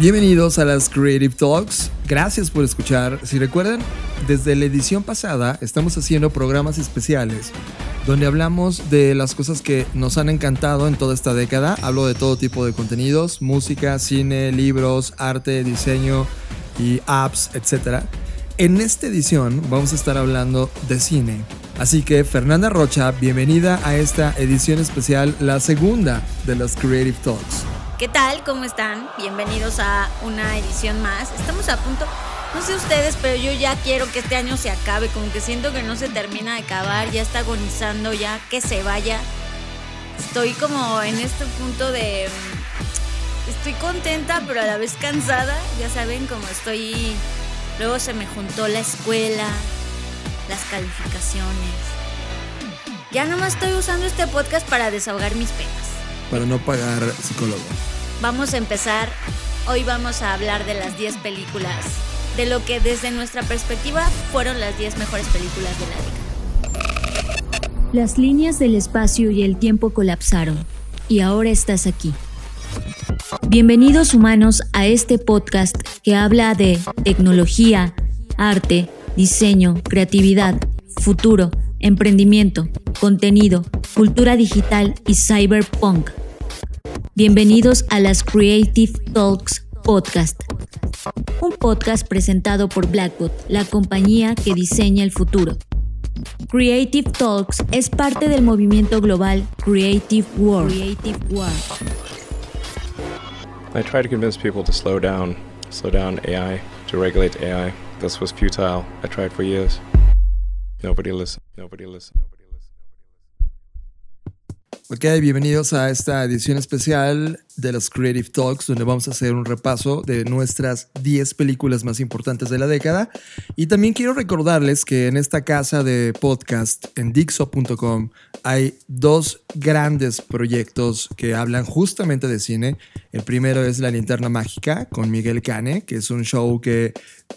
Bienvenidos a las Creative Talks. Gracias por escuchar. Si recuerdan, desde la edición pasada estamos haciendo programas especiales donde hablamos de las cosas que nos han encantado en toda esta década. Hablo de todo tipo de contenidos, música, cine, libros, arte, diseño y apps, etc. En esta edición vamos a estar hablando de cine. Así que Fernanda Rocha, bienvenida a esta edición especial, la segunda de las Creative Talks. ¿Qué tal? ¿Cómo están? Bienvenidos a una edición más. Estamos a punto, no sé ustedes, pero yo ya quiero que este año se acabe, como que siento que no se termina de acabar, ya está agonizando, ya que se vaya. Estoy como en este punto de... Estoy contenta, pero a la vez cansada. Ya saben, como estoy... Luego se me juntó la escuela, las calificaciones. Ya nomás estoy usando este podcast para desahogar mis penas. Para no pagar psicólogo. Vamos a empezar. Hoy vamos a hablar de las 10 películas, de lo que desde nuestra perspectiva fueron las 10 mejores películas de la década. Las líneas del espacio y el tiempo colapsaron, y ahora estás aquí. Bienvenidos humanos a este podcast que habla de tecnología, arte, diseño, creatividad, futuro, emprendimiento, contenido, cultura digital y cyberpunk. Bienvenidos a las Creative Talks Podcast, un podcast presentado por Blackbot, la compañía que diseña el futuro. Creative Talks es parte del movimiento global Creative World. Creative World. I tried to convince people to slow down, slow down AI, to regulate AI. This was futile. I tried for years. Nobody listened. Nobody listened. Nobody listened. Ok, bienvenidos a esta edición especial de los Creative Talks, donde vamos a hacer un repaso de nuestras 10 películas más importantes de la década. Y también quiero recordarles que en esta casa de podcast, en Dixo.com, hay dos grandes proyectos que hablan justamente de cine. El primero es La Linterna Mágica con Miguel Cane, que es un show que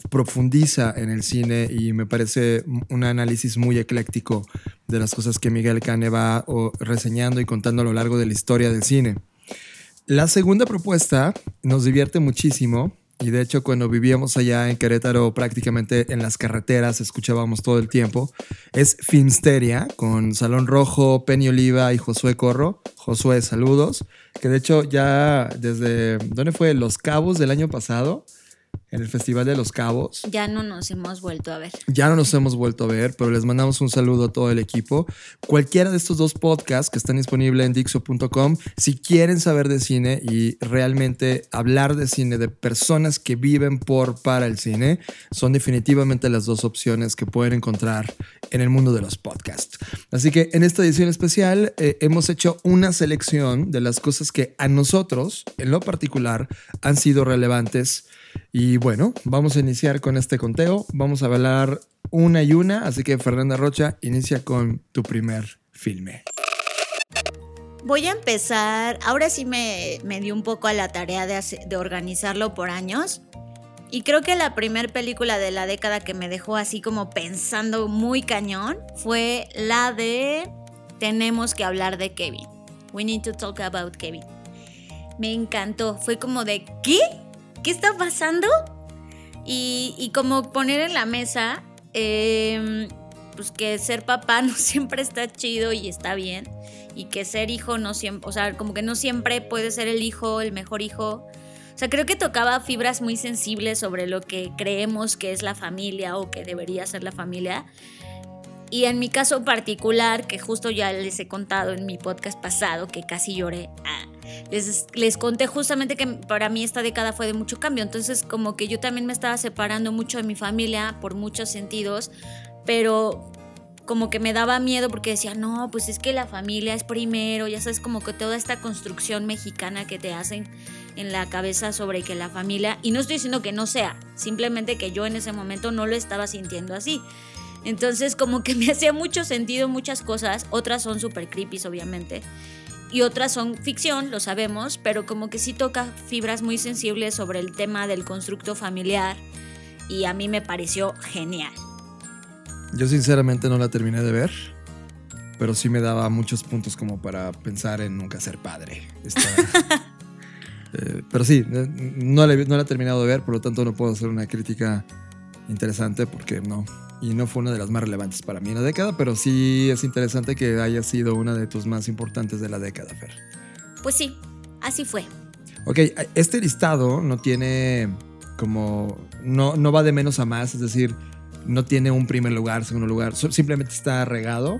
profundiza en el cine y me parece un análisis muy ecléctico de las cosas que Miguel Cane va reseñando y contando a lo largo de la historia del cine. La segunda propuesta nos divierte muchísimo y de hecho cuando vivíamos allá en Querétaro prácticamente en las carreteras escuchábamos todo el tiempo. Es Filmsteria con Salón Rojo, Penny Oliva y Josué Corro. Josué, saludos. Que de hecho ya desde, ¿dónde fue? Los Cabos del año pasado, en el Festival de los Cabos. Ya no nos hemos vuelto a ver. Ya no nos hemos vuelto a ver, pero les mandamos un saludo a todo el equipo. Cualquiera de estos dos podcasts que están disponibles en Dixo.com, si quieren saber de cine y realmente hablar de cine de personas que viven por para el cine, son definitivamente las dos opciones que pueden encontrar en el mundo de los podcasts. Así que en esta edición especial eh, hemos hecho una selección de las cosas que a nosotros, en lo particular, han sido relevantes. Y bueno, vamos a iniciar con este conteo. Vamos a hablar una y una. Así que Fernanda Rocha, inicia con tu primer filme. Voy a empezar, ahora sí me, me di un poco a la tarea de, de organizarlo por años. Y creo que la primera película de la década que me dejó así como pensando muy cañón fue la de Tenemos que hablar de Kevin. We need to talk about Kevin. Me encantó. Fue como de ¿qué? ¿Qué está pasando? Y, como poner en la mesa, em, pues que ser papá no siempre está chido y está bien. Y que ser hijo no siempre, o sea, como que no siempre puede ser el hijo, el mejor hijo. O sea, creo que tocaba fibras muy sensibles sobre lo que creemos que es la familia o que debería ser la familia. Y en mi caso particular, que justo ya les he contado en mi podcast pasado, que casi lloré, ah, les, conté justamente que para mí esta década fue de mucho cambio. Entonces, como que yo también me estaba separando mucho de mi familia por muchos sentidos, pero como que me daba miedo porque decía, no, pues es que la familia es primero, ya sabes, como que toda esta construcción mexicana que te hacen en la cabeza sobre que la familia, y no estoy diciendo que no sea, simplemente que yo en ese momento no lo estaba sintiendo así. Entonces como que me hacía mucho sentido muchas cosas, otras son súper creepy obviamente, y otras son ficción, lo sabemos, pero como que sí toca fibras muy sensibles sobre el tema del constructo familiar y a mí me pareció genial. Yo sinceramente no la terminé de ver, pero sí me daba muchos puntos como para pensar en nunca ser padre. Eh, pero sí, eh, no la, no la he terminado de ver, por lo tanto no puedo hacer una crítica interesante porque no. Y no fue una de las más relevantes para mí en la década, pero sí es interesante que haya sido una de tus más importantes de la década, Fer. Pues sí, así fue. Ok, este listado no tiene como. No, no va de menos a más, es decir, no tiene un primer lugar, segundo lugar, simplemente está regado.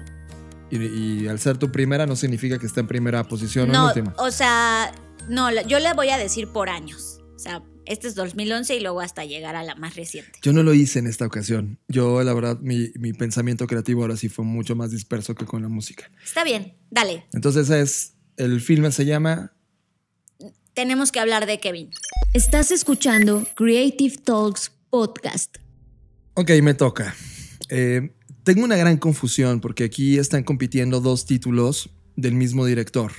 Y, al ser tu primera no significa que esté en primera posición no, o en última. O sea, no, yo le voy a decir por años. O sea, este es 2011 y luego hasta llegar a la más reciente. Yo no lo hice en esta ocasión. Yo, la verdad, mi, mi pensamiento creativo ahora sí fue mucho más disperso que con la música. Está bien, dale. Entonces es, el filme se llama... Tenemos que hablar de Kevin. Estás escuchando Creative Talks Podcast. Ok, me toca. Eh, tengo una gran confusión porque aquí están compitiendo dos títulos del mismo director.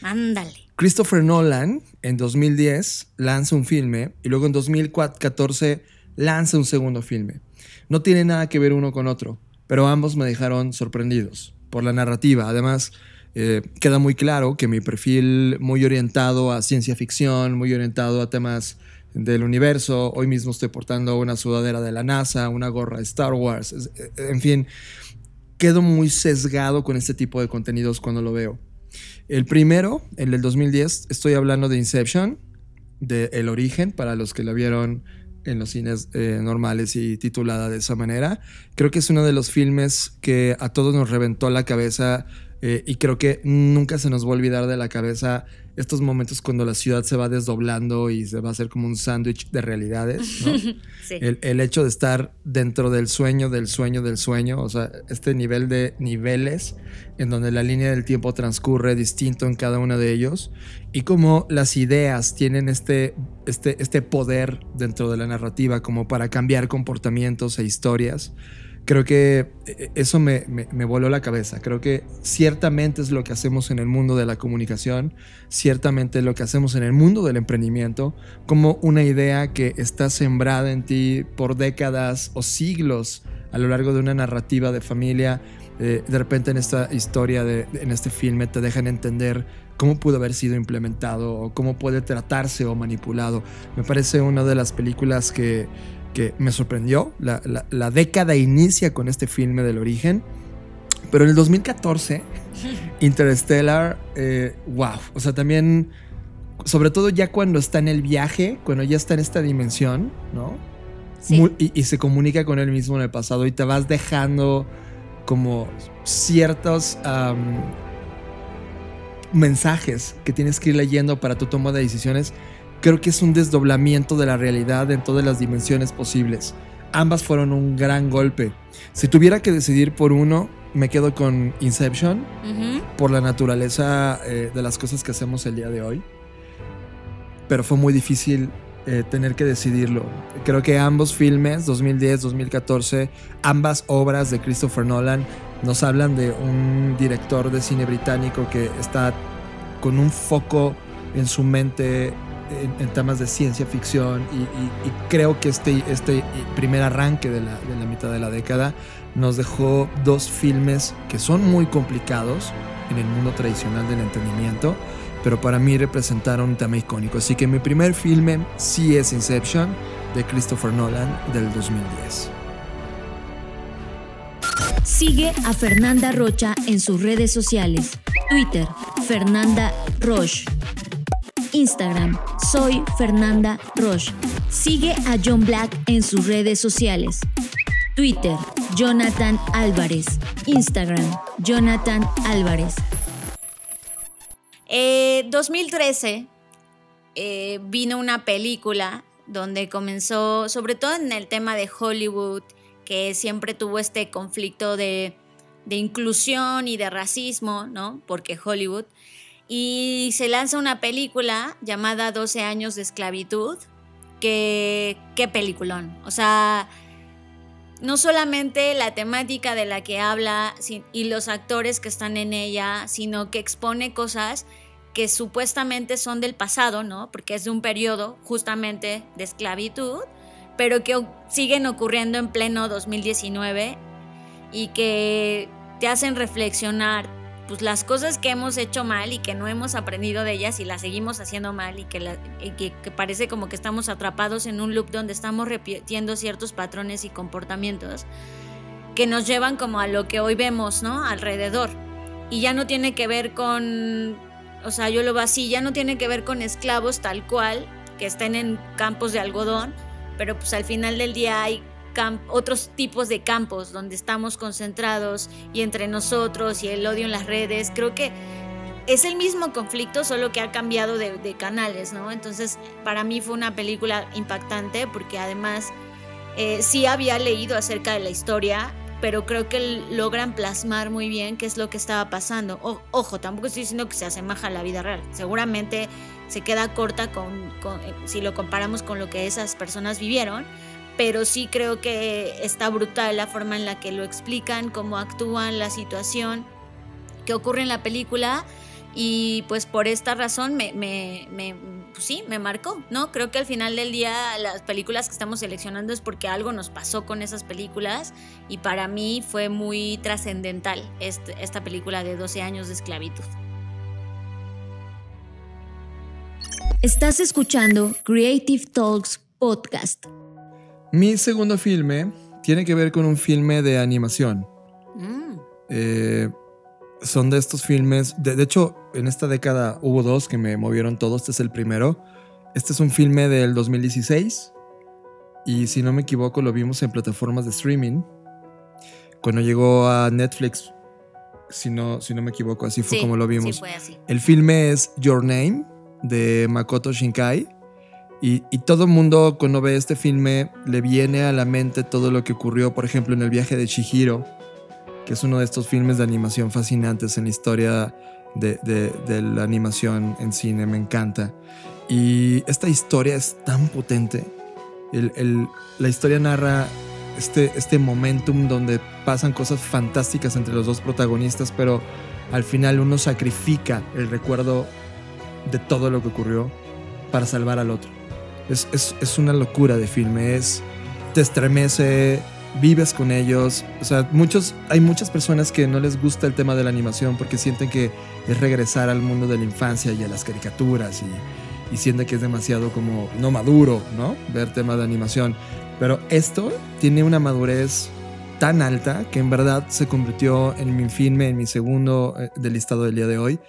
Ándale. Christopher Nolan en 2010 lanza un filme y luego en 2014 lanza un segundo filme. No tiene nada que ver uno con otro, pero ambos me dejaron sorprendidos por la narrativa. Además, eh, queda muy claro que mi perfil muy orientado a ciencia ficción, muy orientado a temas del universo. Hoy mismo estoy portando una sudadera de la NASA, una gorra de Star Wars. Eh, en fin, quedo muy sesgado con este tipo de contenidos cuando lo veo. El primero, el del 2010, estoy hablando de Inception, de El Origen, para los que la vieron en los cines eh, normales y titulada de esa manera. Creo que es uno de los filmes que a todos nos reventó la cabeza eh, y creo que nunca se nos va a olvidar de la cabeza estos momentos cuando la ciudad se va desdoblando y se va a hacer como un sándwich de realidades. el, hecho de estar dentro del sueño, del sueño, del sueño, o sea, este nivel de niveles en donde la línea del tiempo transcurre distinto en cada uno de ellos y como las ideas tienen este, este, este poder dentro de la narrativa como para cambiar comportamientos e historias creo que eh, eso me, voló la cabeza. Creo que ciertamente es lo que hacemos en el mundo de la comunicación, ciertamente es lo que hacemos en el mundo del emprendimiento, como una idea que está sembrada en ti por décadas o siglos a lo largo de una narrativa de familia. Eh, de repente en esta historia, de, en este filme, te dejan entender cómo pudo haber sido implementado o cómo puede tratarse o manipulado. Me parece una de las películas que que me sorprendió. La, década inicia con este filme del origen. Pero en el 2014, Interstellar, eh, wow. O sea, también, sobre todo ya cuando está en el viaje, cuando ya está en esta dimensión, ¿no? y, se comunica con él mismo en el pasado y te vas dejando como ciertos mensajes que tienes que ir leyendo para tu toma de decisiones creo que es un desdoblamiento de la realidad en todas las dimensiones posibles. Ambas fueron un gran golpe. Si tuviera que decidir por uno, me quedo con Inception, por la naturaleza eh, de las cosas que hacemos el día de hoy. Pero fue muy difícil eh, tener que decidirlo. Creo que ambos filmes, 2010, 2014, ambas obras de Christopher Nolan, nos hablan de un director de cine británico que está con un foco en su mente en, temas de ciencia ficción y, creo que este, este primer arranque de la, de la, mitad de la década nos dejó dos filmes que son muy complicados en el mundo tradicional del entendimiento, pero para mí representaron un tema icónico. Así que mi primer filme sí es Inception de Christopher Nolan del 2010. Sigue a Fernanda Rocha en sus redes sociales. Twitter, Fernanda Roche. Instagram, soy Fernanda Roche. Sigue a John Black en sus redes sociales. Twitter, Jonathan Álvarez. Instagram, Jonathan Álvarez. 2013 eh, eh, vino una película donde comenzó, sobre todo en el tema de Hollywood, que siempre tuvo este conflicto de inclusión y de racismo, ¿no? Porque Hollywood. Y se lanza una película llamada 12 años de esclavitud, que qué peliculón. O sea, no solamente la temática de la que habla y los actores que están en ella, sino que expone cosas que supuestamente son del pasado, ¿no? Porque es de un periodo justamente de esclavitud, pero que siguen ocurriendo en pleno 2019 y que te hacen reflexionar pues las cosas que hemos hecho mal y que no hemos aprendido de ellas y las seguimos haciendo mal y que, que, parece como que estamos atrapados en un loop donde estamos repitiendo ciertos patrones y comportamientos que nos llevan como a lo que hoy vemos, ¿no? Alrededor. Y ya no tiene que ver con, o sea, yo lo veo así, ya no tiene que ver con esclavos tal cual, que estén en campos de algodón, pero pues al final del día hay otros tipos de campos donde estamos concentrados y entre nosotros y el odio en las redes. Creo que es el mismo conflicto, solo que ha cambiado de, canales, ¿no? Entonces, para mí fue una película impactante porque además eh, sí había leído acerca de la historia, pero creo que logran plasmar muy bien qué es lo que estaba pasando. ojo, tampoco estoy diciendo que se asemeja a la vida real. Seguramente se queda corta con, eh, si lo comparamos con lo que esas personas vivieron, pero sí creo que está brutal la forma en la que lo explican, cómo actúan, la situación que ocurre en la película y pues por esta razón me, pues sí, me marcó, ¿no? Creo que al final del día las películas que estamos seleccionando es porque algo nos pasó con esas películas y para mí fue muy trascendental esta película de 12 años de esclavitud. Estás escuchando Creative Talks Podcast. Mi segundo filme tiene que ver con un filme de animación. Mm. Eh, son de estos filmes. De, hecho, en esta década hubo dos que me movieron todos. Este es el primero. Este es un filme del 2016. Y si no me equivoco, lo vimos en plataformas de streaming. Cuando llegó a Netflix, si no, si no me equivoco, así fue como lo vimos. Sí fue así. El filme es Your Name de Makoto Shinkai. Y, todo el mundo cuando ve este filme le viene a la mente todo lo que ocurrió, por ejemplo, en el viaje de Chihiro, que es uno de estos filmes de animación fascinantes en la historia de, la animación en cine, me encanta. Y esta historia es tan potente. la historia narra este, este momentum donde pasan cosas fantásticas entre los dos protagonistas, pero al final uno sacrifica el recuerdo de todo lo que ocurrió para salvar al otro. Es, una locura de filme, es, te estremece, vives con ellos. O sea, muchos, hay muchas personas que no les gusta el tema de la animación porque sienten que es regresar al mundo de la infancia y a las caricaturas y, y sienten que es demasiado como no maduro, ¿no? Ver tema de animación. Pero esto tiene una madurez tan alta que en verdad se convirtió en mi filme, en mi segundo eh, del listado del día de hoy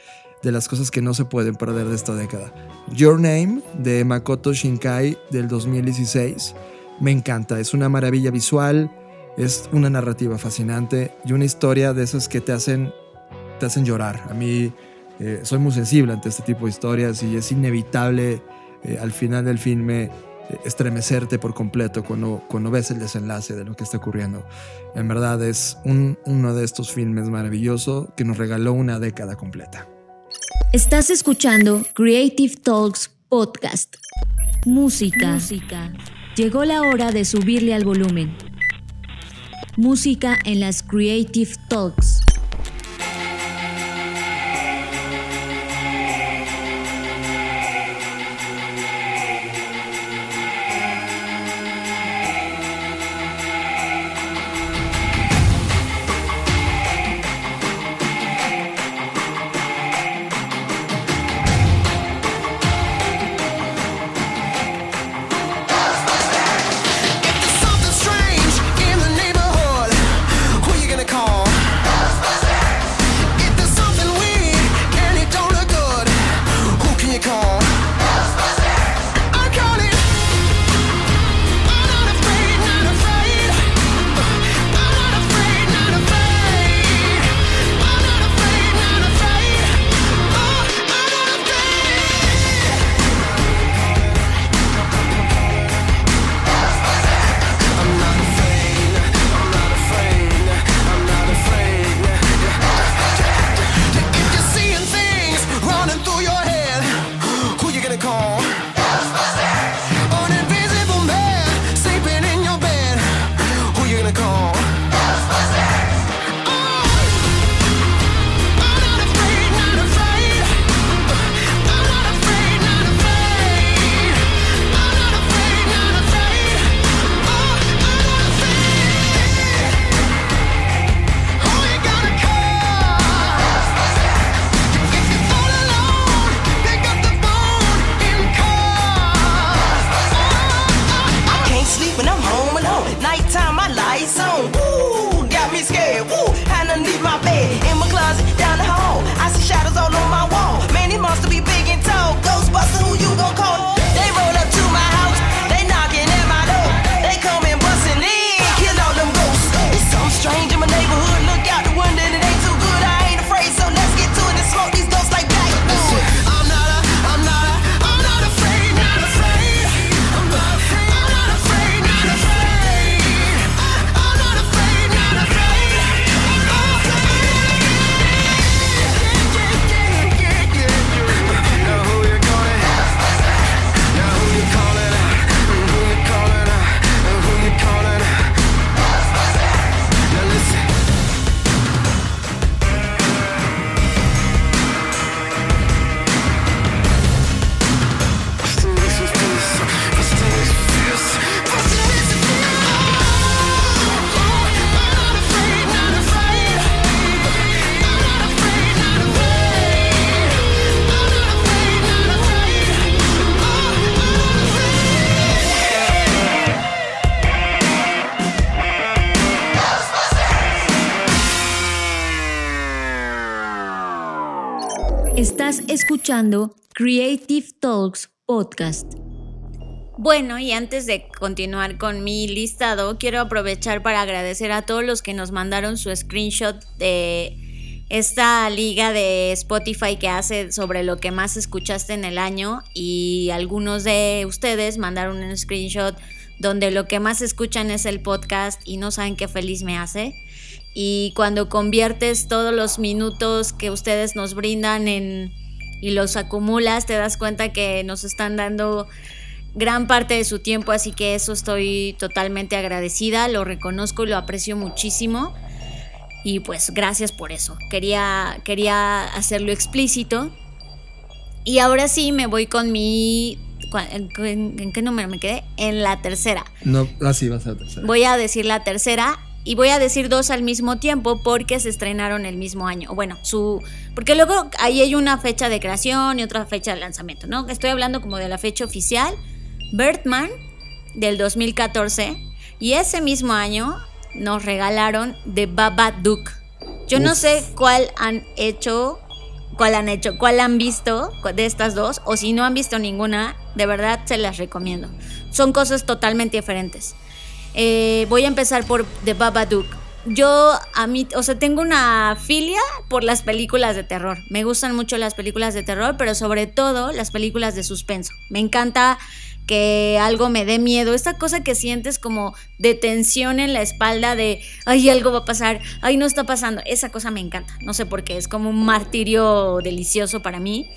de las cosas que no se pueden perder de esta década. Your Name de Makoto Shinkai del 2016 me encanta, es una maravilla visual, es una narrativa fascinante y una historia de esas que te hacen, te hacen llorar. A mí eh, soy muy sensible ante este tipo de historias y es inevitable eh, al final del filme eh, estremecerte por completo cuando, cuando ves el desenlace de lo que está ocurriendo. En verdad es uno de estos filmes maravillosos que nos regaló una década completa. Estás escuchando Creative Talks Podcast. Música. Música. Llegó la hora de subirle al volumen. Música en las Creative Talks. Escuchando Creative Talks Podcast. Bueno, y antes de continuar con mi listado, quiero aprovechar para agradecer a todos los que nos mandaron su screenshot de esta liga de Spotify que hace sobre lo que más escuchaste en el año y algunos de ustedes mandaron un screenshot donde lo que más escuchan es el podcast y no saben qué feliz me hace. Y cuando conviertes todos los minutos que ustedes nos brindan en y los acumulas, te das cuenta que nos están dando gran parte de su tiempo, así que eso estoy totalmente agradecida, lo reconozco y lo aprecio muchísimo. Y pues gracias por eso. Quería, quería hacerlo explícito. Y ahora sí me voy con mi... ¿En, qué número me quedé? En la tercera. No, así vas a la tercera. Voy a decir la tercera y voy a decir dos al mismo tiempo porque se estrenaron el mismo año. Bueno, su porque luego ahí hay una fecha de creación y otra fecha de lanzamiento, ¿no? Estoy hablando como de la fecha oficial. Birdman del 2014 y ese mismo año nos regalaron The Babadook. Yo no sé cuál han hecho, cuál han hecho, cuál han visto de estas dos o si no han visto ninguna, de verdad se las recomiendo. Son cosas totalmente diferentes. Eh, voy a empezar por The Babadook. Yo, a mí, o sea, tengo una filia por las películas de terror. Me gustan mucho las películas de terror, pero sobre todo las películas de suspenso. Me encanta que algo me dé miedo, esta cosa que sientes como de tensión en la espalda de, ay, algo va a pasar, ay, no está pasando, esa cosa me encanta, no sé por qué, es como un martirio delicioso para mí.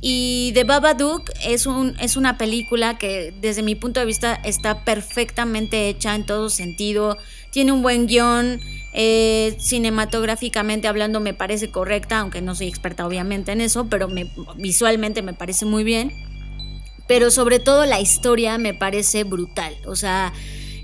Y The Babadook es, un, es una película que desde mi punto de vista está perfectamente hecha en todo sentido, tiene un buen guion, eh, cinematográficamente hablando me parece correcta, aunque no soy experta obviamente en eso, pero me, visualmente me parece muy bien pero sobre todo la historia me parece brutal. O sea,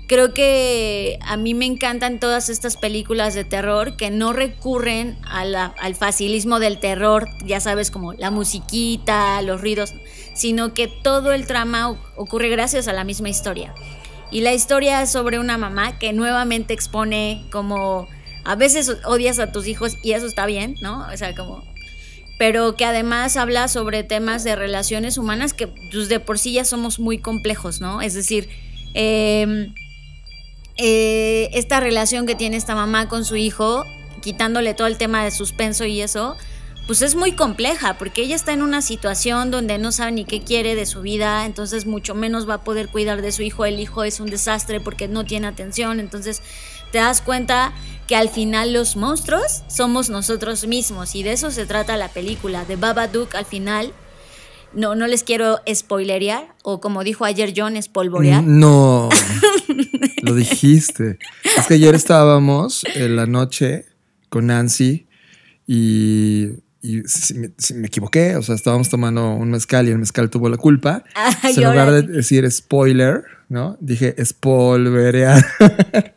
creo que a mí me encantan todas estas películas de terror que no recurren al facilismo del terror, ya sabes, como la musiquita, los ruidos, sino que todo el trama ocurre gracias a la misma historia. Y la historia es sobre una mamá que nuevamente expone como a veces odias a tus hijos y eso está bien, ¿no? O sea, como pero que además habla sobre temas de relaciones humanas que pues, de por sí ya somos muy complejos, ¿no? Es decir, em, eh, esta relación que tiene esta mamá con su hijo, quitándole todo el tema de suspenso y eso, pues es muy compleja, porque ella está en una situación donde no sabe ni qué quiere de su vida, entonces mucho menos va a poder cuidar de su hijo, el hijo es un desastre porque no tiene atención, entonces te das cuenta que al final los monstruos somos nosotros mismos y de eso se trata la película de Babadook al final. No, no les quiero spoilerear o como dijo ayer John, espolvorear. No, lo dijiste. Es que ayer estábamos en la noche con Nancy y, si, me, equivoqué, o sea, estábamos tomando un mezcal y el mezcal tuvo la culpa. en lugar de decir spoiler, ¿no? Dije espolvorear.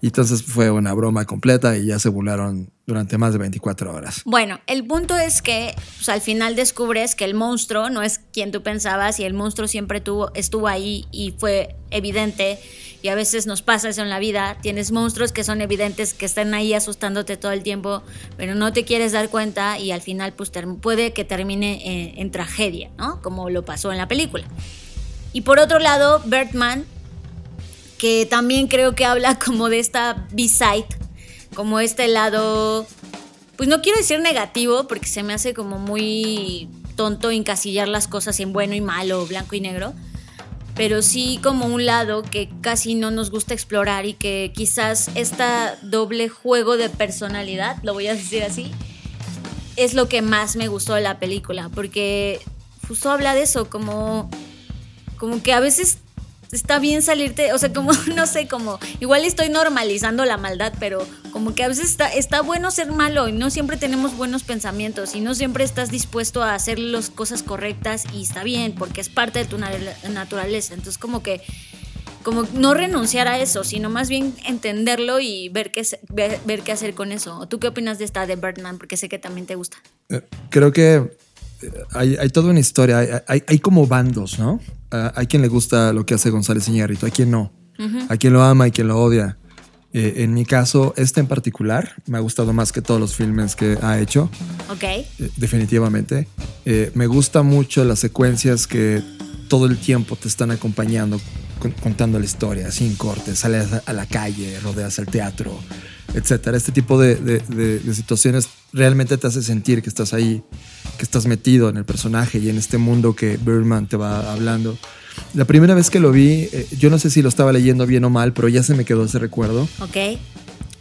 Y entonces fue una broma completa y ya se burlaron durante más de 24 horas. Bueno, el punto es que al final descubres que el monstruo no es quien tú pensabas y el monstruo siempre tuvo, estuvo ahí y fue evidente. Y a veces nos pasa eso en la vida. Tienes monstruos que son evidentes, que están ahí asustándote todo el tiempo, pero no te quieres dar cuenta y al final pues, puede que termine en, en tragedia, ¿no? Como lo pasó en la película. Y por otro lado, Bertman que también creo que habla como de esta B-side, como este lado, pues no quiero decir negativo, porque se me hace como muy tonto encasillar las cosas en bueno y malo, blanco y negro, pero sí como un lado que casi no nos gusta explorar y que quizás este doble juego de personalidad, lo voy a decir así, es lo que más me gustó de la película, porque justo habla de eso, como, como que a veces está bien salirte, o sea, como, no sé, como, igual estoy normalizando la maldad, pero como que a veces está, está bueno ser malo y no siempre tenemos buenos pensamientos y no siempre estás dispuesto a hacer las cosas correctas y está bien, porque es parte de tu naturaleza. Entonces, como que, como no renunciar a eso, sino más bien entenderlo y ver qué, ver, qué hacer con eso. ¿Tú qué opinas de esta de Birdman? Porque sé que también te gusta. Eh, creo que hay, hay, toda una historia, hay, hay, como bandos, ¿no? hay quien le gusta lo que hace González Iñárritu, hay quien no. Hay quien lo ama, hay quien lo odia. Eh, en mi caso, este en particular me ha gustado más que todos los filmes que ha hecho. Ok. Eh, definitivamente. Eh, me gusta mucho las secuencias que todo el tiempo te están acompañando, con- contando la historia, sin cortes, sales a la calle, rodeas el teatro, etcétera. Este tipo de, de- de- de situaciones realmente te hace sentir que estás ahí, que estás metido en el personaje y en este mundo que Birdman te va hablando. La primera vez que lo vi, eh, yo no sé si lo estaba leyendo bien o mal, pero ya se me quedó ese recuerdo. Ok.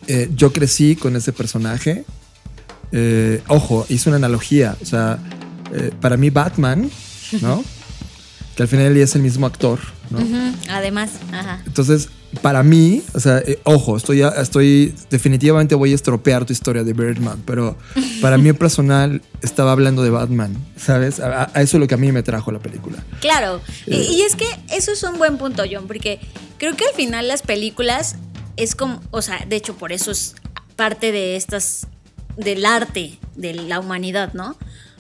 Eh, yo crecí con ese personaje. Eh, ojo, hice una analogía. O sea, para mí Batman, ¿no? que al final es el mismo actor, Además, ajá. Entonces, para mí, o sea, eh, ojo, estoy, estoy, definitivamente voy a estropear tu historia de Birdman, pero para mí personal estaba hablando de Batman, ¿sabes? A, a eso es lo que a mí me trajo la película. Claro. Y, Eh. y es que eso es un buen punto, John, porque creo que al final las películas es como, o sea, de hecho por eso es parte de estas, del arte de la humanidad, ¿no?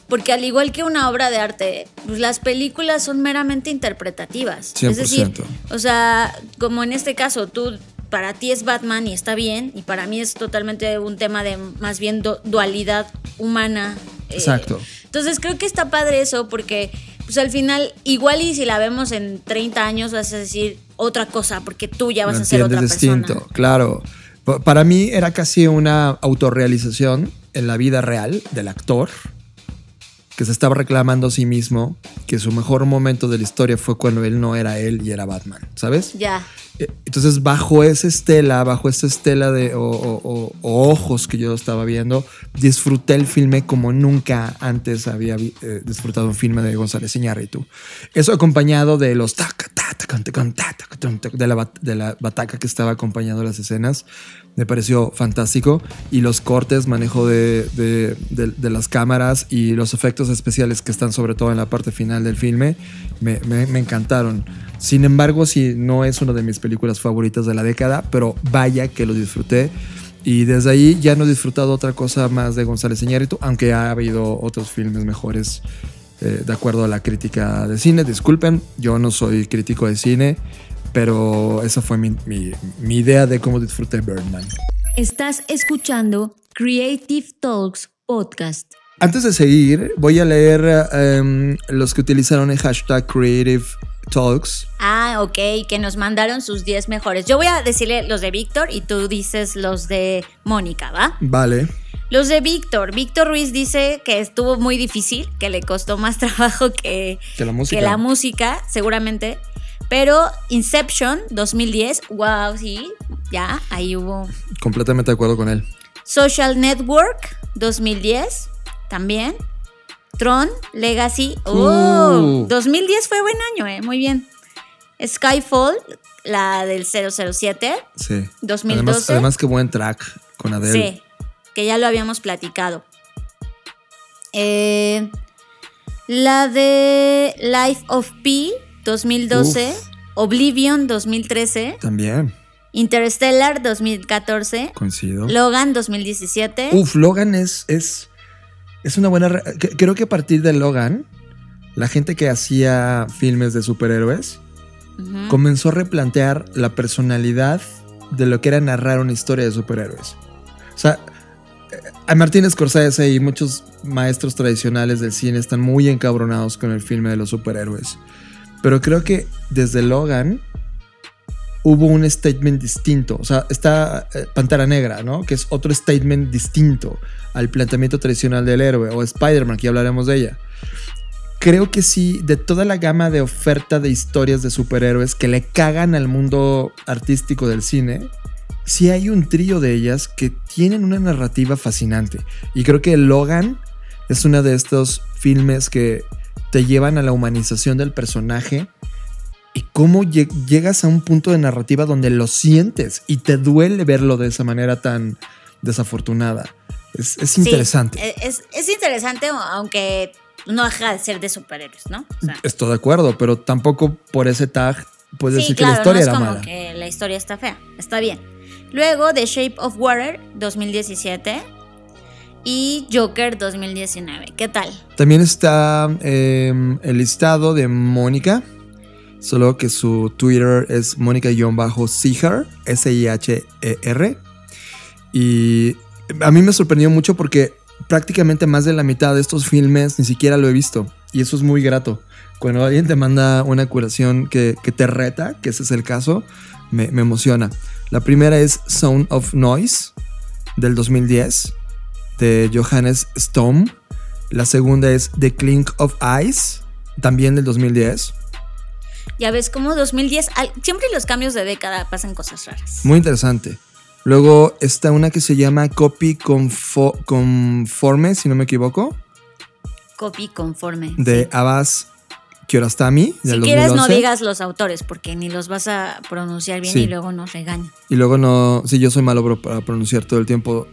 Porque al igual que una obra de arte, pues las películas son meramente interpretativas. Es decir, 100%. o sea, como en este caso, tú para ti es Batman y está bien, y para mí es totalmente un tema de más bien du- dualidad humana. eh, Exacto. entonces creo que está padre eso porque pues al final igual y si la vemos en 30 años vas a decir otra cosa porque tú ya vas a ser otra persona. distinto, claro. Pa- Para mí era casi una autorrealización en la vida real del actor que se estaba reclamando a sí mismo que su mejor momento de la historia fue cuando él no era él y era Batman, ¿sabes? Ya. Eh, entonces, bajo esa estela, bajo esa estela de o, ojos que yo estaba viendo, disfruté el filme como nunca antes había eh, disfrutado un filme de González Iñárritu. Eso acompañado de los de la, de la bataca que estaba acompañando las escenas, me pareció fantástico. Y los cortes, manejo de, de, las cámaras y los efectos especiales que están sobre todo en la parte final del filme, me encantaron. Sin embargo, sí, no es una de mis películas favoritas de la década, pero vaya que lo disfruté. Y desde ahí ya no he disfrutado otra cosa más de González Iñárritu, aunque ha habido otros filmes mejores eh, de acuerdo a la crítica de cine. Disculpen, yo no soy crítico de cine, pero esa fue mi, mi- mi idea de cómo disfruté Birdman. Estás escuchando Creative Talks Podcast. Antes de seguir, voy a leer em, los que utilizaron el hashtag Creative Talks. Ah, ok, que nos mandaron sus 10 mejores. Yo voy a decirle los de Víctor y tú dices los de Mónica, ¿va? Vale. Los de Víctor. Víctor Ruiz dice que estuvo muy difícil, que le costó más trabajo que, Que la música. que la música, seguramente. Pero Inception 2010, wow, sí, ya, ahí hubo. Completamente de acuerdo con él. Social Network 2010, también. Tron Legacy, oh, Uh. 2010 fue buen año, eh, muy bien. Skyfall, la del 007, Sí. 2012. Además, además qué buen track con Adele. Sí, que ya lo habíamos platicado. Eh, la de Life of Pi 2012, Uf. Oblivion 2013, También, Interstellar 2014, coincido. Logan 2017. Uf, Logan es, es, es una buena... Creo que a partir de Logan, la gente que hacía filmes de superhéroes comenzó a replantear la personalidad de lo que era narrar una historia de superhéroes. O sea, eh, a Martín Scorsese y muchos maestros tradicionales del cine están muy encabronados con el filme de los superhéroes. Pero creo que desde Logan hubo un statement distinto. O sea, está eh, Pantera Negra, ¿no? Que es otro statement distinto al planteamiento tradicional del héroe. O Spider-Man, que ya hablaremos de ella. Creo que sí, de toda la gama de oferta de historias de superhéroes que le cagan al mundo artístico del cine, sí hay un trío de ellas que tienen una narrativa fascinante. Y creo que Logan es uno de estos filmes que te llevan a la humanización del personaje y cómo lle- llegas a un punto de narrativa donde lo sientes y te duele verlo de esa manera tan desafortunada. Es, es interesante. eh, es, es interesante, aunque no deja de ser de superhéroes, ¿no? O sea, Estoy de acuerdo, pero tampoco por ese tag puedes sí, decir claro, que la historia no es era como mala. que la historia está fea, está bien. Luego The Shape of Water 2017 y Joker 2019. ¿Qué tal? También está eh, el listado de Mónica. Solo que su Twitter es Mónica-Siher, S-I-H-E-R. Y a mí me sorprendió mucho porque prácticamente más de la mitad de estos filmes ni siquiera lo he visto. Y eso es muy grato. Cuando alguien te manda una curación que, te reta, que ese es el caso, me, me emociona. La primera es Sound of Noise del 2010 de Johannes Stone. La segunda es The Clink of Ice, también del 2010. Ya ves, como 2010, siempre los cambios de década pasan cosas raras. Muy interesante. Luego está una que se llama Copy Conforme, si no me equivoco. Copy Conforme. De Abbas Kiarostami. Si quieres, no digas los autores, porque ni los vas a pronunciar bien y luego nos regañan. Y luego no. Sí, yo soy malo para pronunciar todo el tiempo.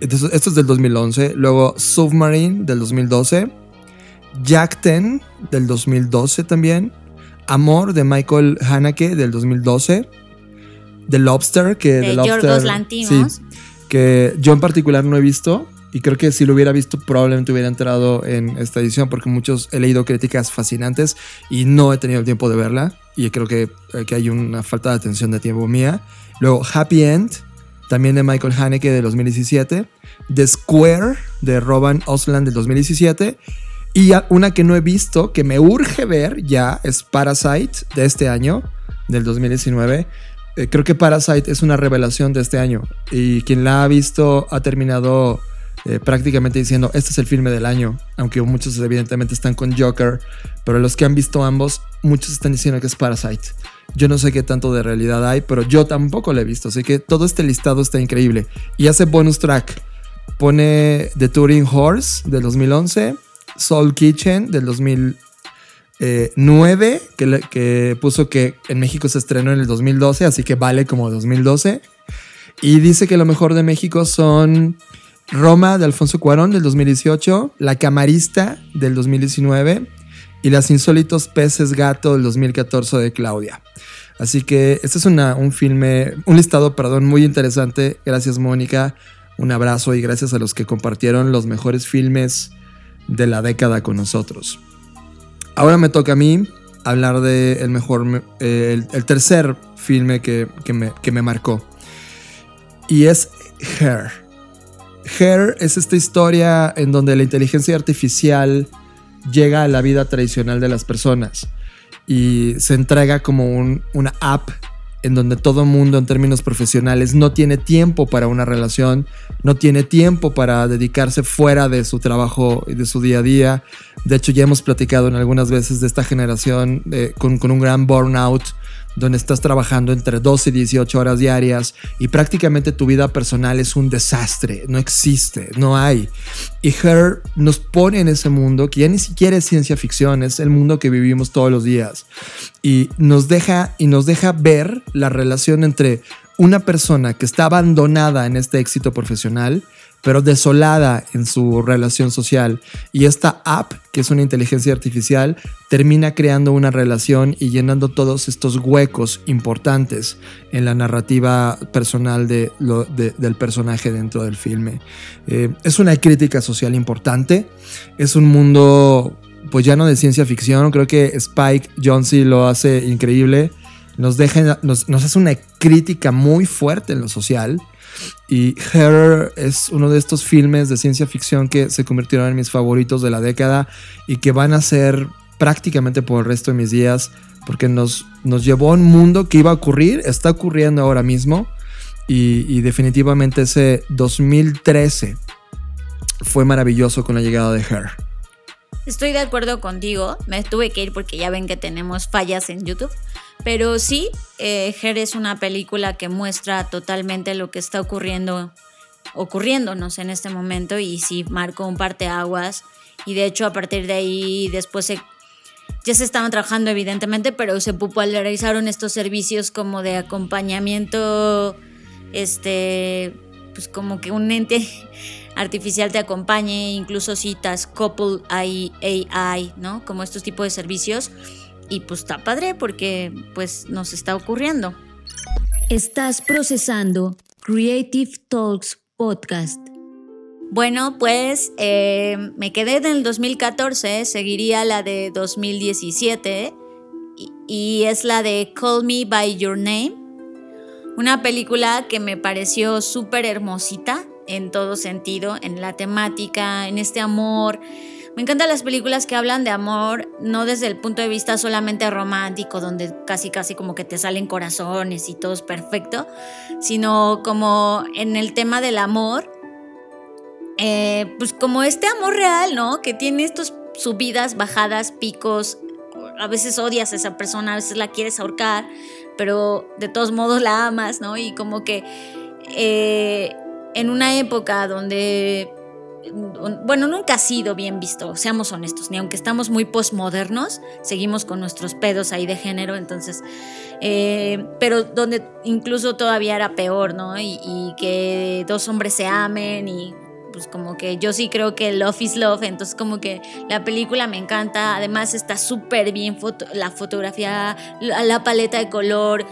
Esto, es del 2011. Luego Submarine del 2012. Jack Ten del 2012 también. Amor de Michael Haneke del 2012. The Lobster, que de Lobster, Lantimos. que yo en particular no he visto. Y creo que si lo hubiera visto, probablemente hubiera entrado en esta edición, porque muchos he leído críticas fascinantes y no he tenido el tiempo de verla. Y creo que, eh, que hay una falta de atención de tiempo mía. Luego, Happy End, también de Michael Haneke de 2017. The Square de Roban Osland del 2017. Y una que no he visto, que me urge ver ya, es Parasite de este año, del 2019. Eh, creo que Parasite es una revelación de este año. Y quien la ha visto ha terminado eh, prácticamente diciendo, este es el filme del año. Aunque muchos evidentemente están con Joker. Pero los que han visto ambos, muchos están diciendo que es Parasite. Yo no sé qué tanto de realidad hay, pero yo tampoco lo he visto. Así que todo este listado está increíble. Y hace bonus track. Pone The Touring Horse del 2011, Soul Kitchen del 2009, que, que puso que en México se estrenó en el 2012, así que vale como 2012. Y dice que lo mejor de México son Roma de Alfonso Cuarón del 2018, La Camarista del 2019 y Las Insólitos Peces Gato del 2014 de Claudia. Así que este es un filme, un listado, perdón, muy interesante. Gracias, Mónica. Un abrazo y gracias a los que compartieron los mejores filmes de la década con nosotros. Ahora me toca a mí hablar del el mejor, el, tercer filme que, me, que me marcó. Y es Hair. Hair es esta historia en donde la inteligencia artificial llega a la vida tradicional de las personas y se entrega como una app en donde todo mundo en términos profesionales no tiene tiempo para una relación, no tiene tiempo para dedicarse fuera de su trabajo y de su día a día. De hecho, ya hemos platicado en algunas veces de esta generación eh, con, con un gran burnout donde estás trabajando entre 12 y 18 horas diarias y prácticamente tu vida personal es un desastre, no existe, no hay. Y Her nos pone en ese mundo que ya ni siquiera es ciencia ficción, es el mundo que vivimos todos los días. Y nos deja y nos deja ver la relación entre una persona que está abandonada en este éxito profesional pero desolada en su relación social. Y esta app, que es una inteligencia artificial, termina creando una relación y llenando todos estos huecos importantes en la narrativa personal de del personaje dentro del filme. Eh, es una crítica social importante, es un mundo pues ya no de ciencia ficción, creo que Spike Jonze lo hace increíble, nos, deja, nos, nos hace una crítica muy fuerte en lo social y Her es uno de estos filmes de ciencia ficción que se convirtieron en mis favoritos de la década y que van a ser prácticamente por el resto de mis días porque nos, nos llevó a un mundo que iba a ocurrir, está ocurriendo ahora mismo y, y definitivamente ese 2013 fue maravilloso con la llegada de Her. Estoy de acuerdo contigo, me tuve que ir porque ya ven que tenemos fallas en YouTube. Pero sí, eh, es una película que muestra totalmente lo que está ocurriendo, ocurriéndonos en este momento y sí marcó un parteaguas. Y de hecho, a partir de ahí, después ya se estaban trabajando, evidentemente, pero se popularizaron estos servicios como de acompañamiento, este, pues como que un ente artificial te acompañe, incluso citas couple AI, ¿no? Como estos tipos de servicios y pues está padre porque pues nos está ocurriendo. Estás procesando Creative Talks Podcast. Bueno, pues eh, me quedé en el 2014, seguiría la de 2017 y es la de Call Me By Your Name. Una película que me pareció súper hermosita en todo sentido, en la temática, en este amor. Me encantan las películas que hablan de amor, no desde el punto de vista solamente romántico, donde casi casi como que te salen corazones y todo es perfecto, sino como en el tema del amor, eh, pues como este amor real, ¿no? Que tiene estos subidas, bajadas, picos, a veces odias a esa persona, a veces la quieres ahorcar, pero de todos modos la amas, ¿no? Y como que eh, en una época donde, bueno, nunca ha sido bien visto, seamos honestos, ni aunque estamos muy postmodernos, seguimos con nuestros pedos ahí de género, entonces, eh, pero donde incluso todavía era peor, ¿no? y que dos hombres se amen y pues como que yo sí creo que Love is Love, entonces como que la película me encanta, además está súper bien la fotografía, la, paleta de color,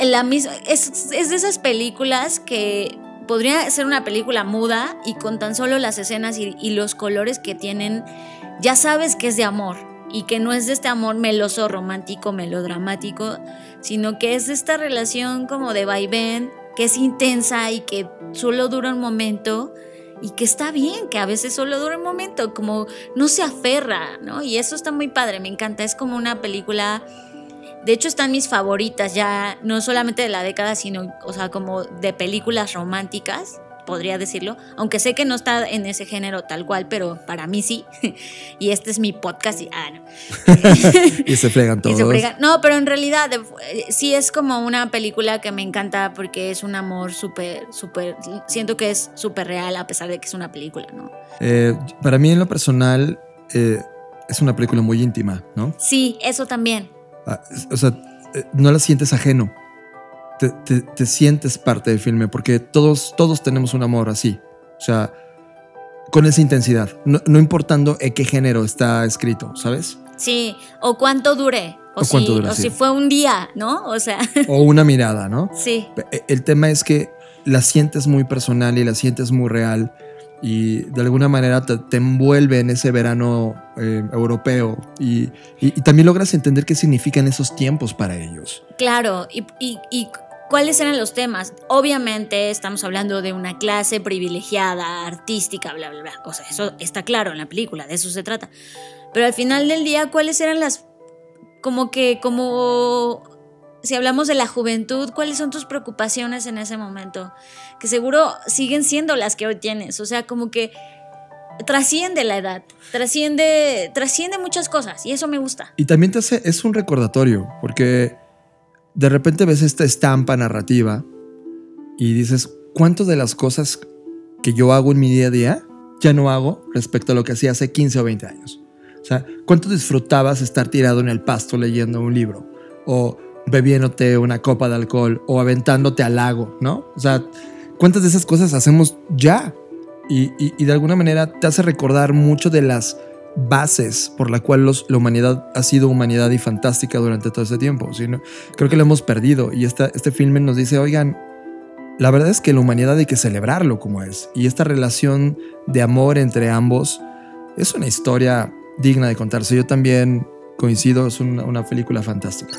la misma, es, es de esas películas que podría ser una película muda y con tan solo las escenas y, los colores que tienen, ya sabes que es de amor y que no es de este amor meloso, romántico, melodramático, sino que es de esta relación como de vaivén, que es intensa y que solo dura un momento y que está bien, que a veces solo dura un momento, como no se aferra, ¿no? Y eso está muy padre, me encanta, es como una película, de hecho están mis favoritas ya, no solamente de la década, sino, o sea, como de películas románticas podría decirlo, aunque sé que no está en ese género tal cual, pero para mí sí. y este es mi podcast y, ah, y se fregan todos. No, pero en realidad eh, sí es como una película que me encanta porque es un amor súper, súper, siento que es súper real a pesar de que es una película, ¿no? Eh, para mí en lo personal eh, es una película muy íntima, ¿no? Sí, eso también. Ah, o sea, no la sientes ajeno te, sientes parte del filme, porque todos, todos tenemos un amor así. O sea, con esa intensidad, no, importando en qué género está escrito, ¿sabes? Sí, o cuánto dure. O, si, o si fue un día, ¿no? O sea. O una mirada, ¿no? Sí. E, el tema es que la sientes muy personal y la sientes muy real y de alguna manera te, envuelve en ese verano eh, europeo y, también logras entender qué significan esos tiempos para ellos. Claro, y, y ¿Cuáles eran los temas? Obviamente estamos hablando de una clase privilegiada, artística, bla, bla, bla. O sea, eso está claro en la película, de eso se trata. Pero al final del día, ¿cuáles eran las... como que, como... Si hablamos de la juventud, ¿cuáles son tus preocupaciones en ese momento? Que seguro siguen siendo las que hoy tienes. O sea, como que trasciende la edad, trasciende, trasciende muchas cosas y eso me gusta. Y también te es un recordatorio, porque de repente ves esta estampa narrativa y dices, ¿cuántas de las cosas que yo hago en mi día a día ya no hago respecto a lo que hacía hace 15 o 20 años? O sea, ¿cuánto disfrutabas estar tirado en el pasto leyendo un libro? O bebiéndote una copa de alcohol o aventándote al lago, ¿no? O sea, ¿cuántas de esas cosas hacemos ya? Y, y de alguna manera te hace recordar mucho de las bases por la cual la humanidad ha sido humanidad y fantástica durante todo ese tiempo. ¿sí? Creo que lo hemos perdido y esta, este filme nos dice, oigan, la verdad es que la humanidad hay que celebrarlo como es. Y esta relación de amor entre ambos es una historia digna de contarse. Yo también coincido, es una, una película fantástica.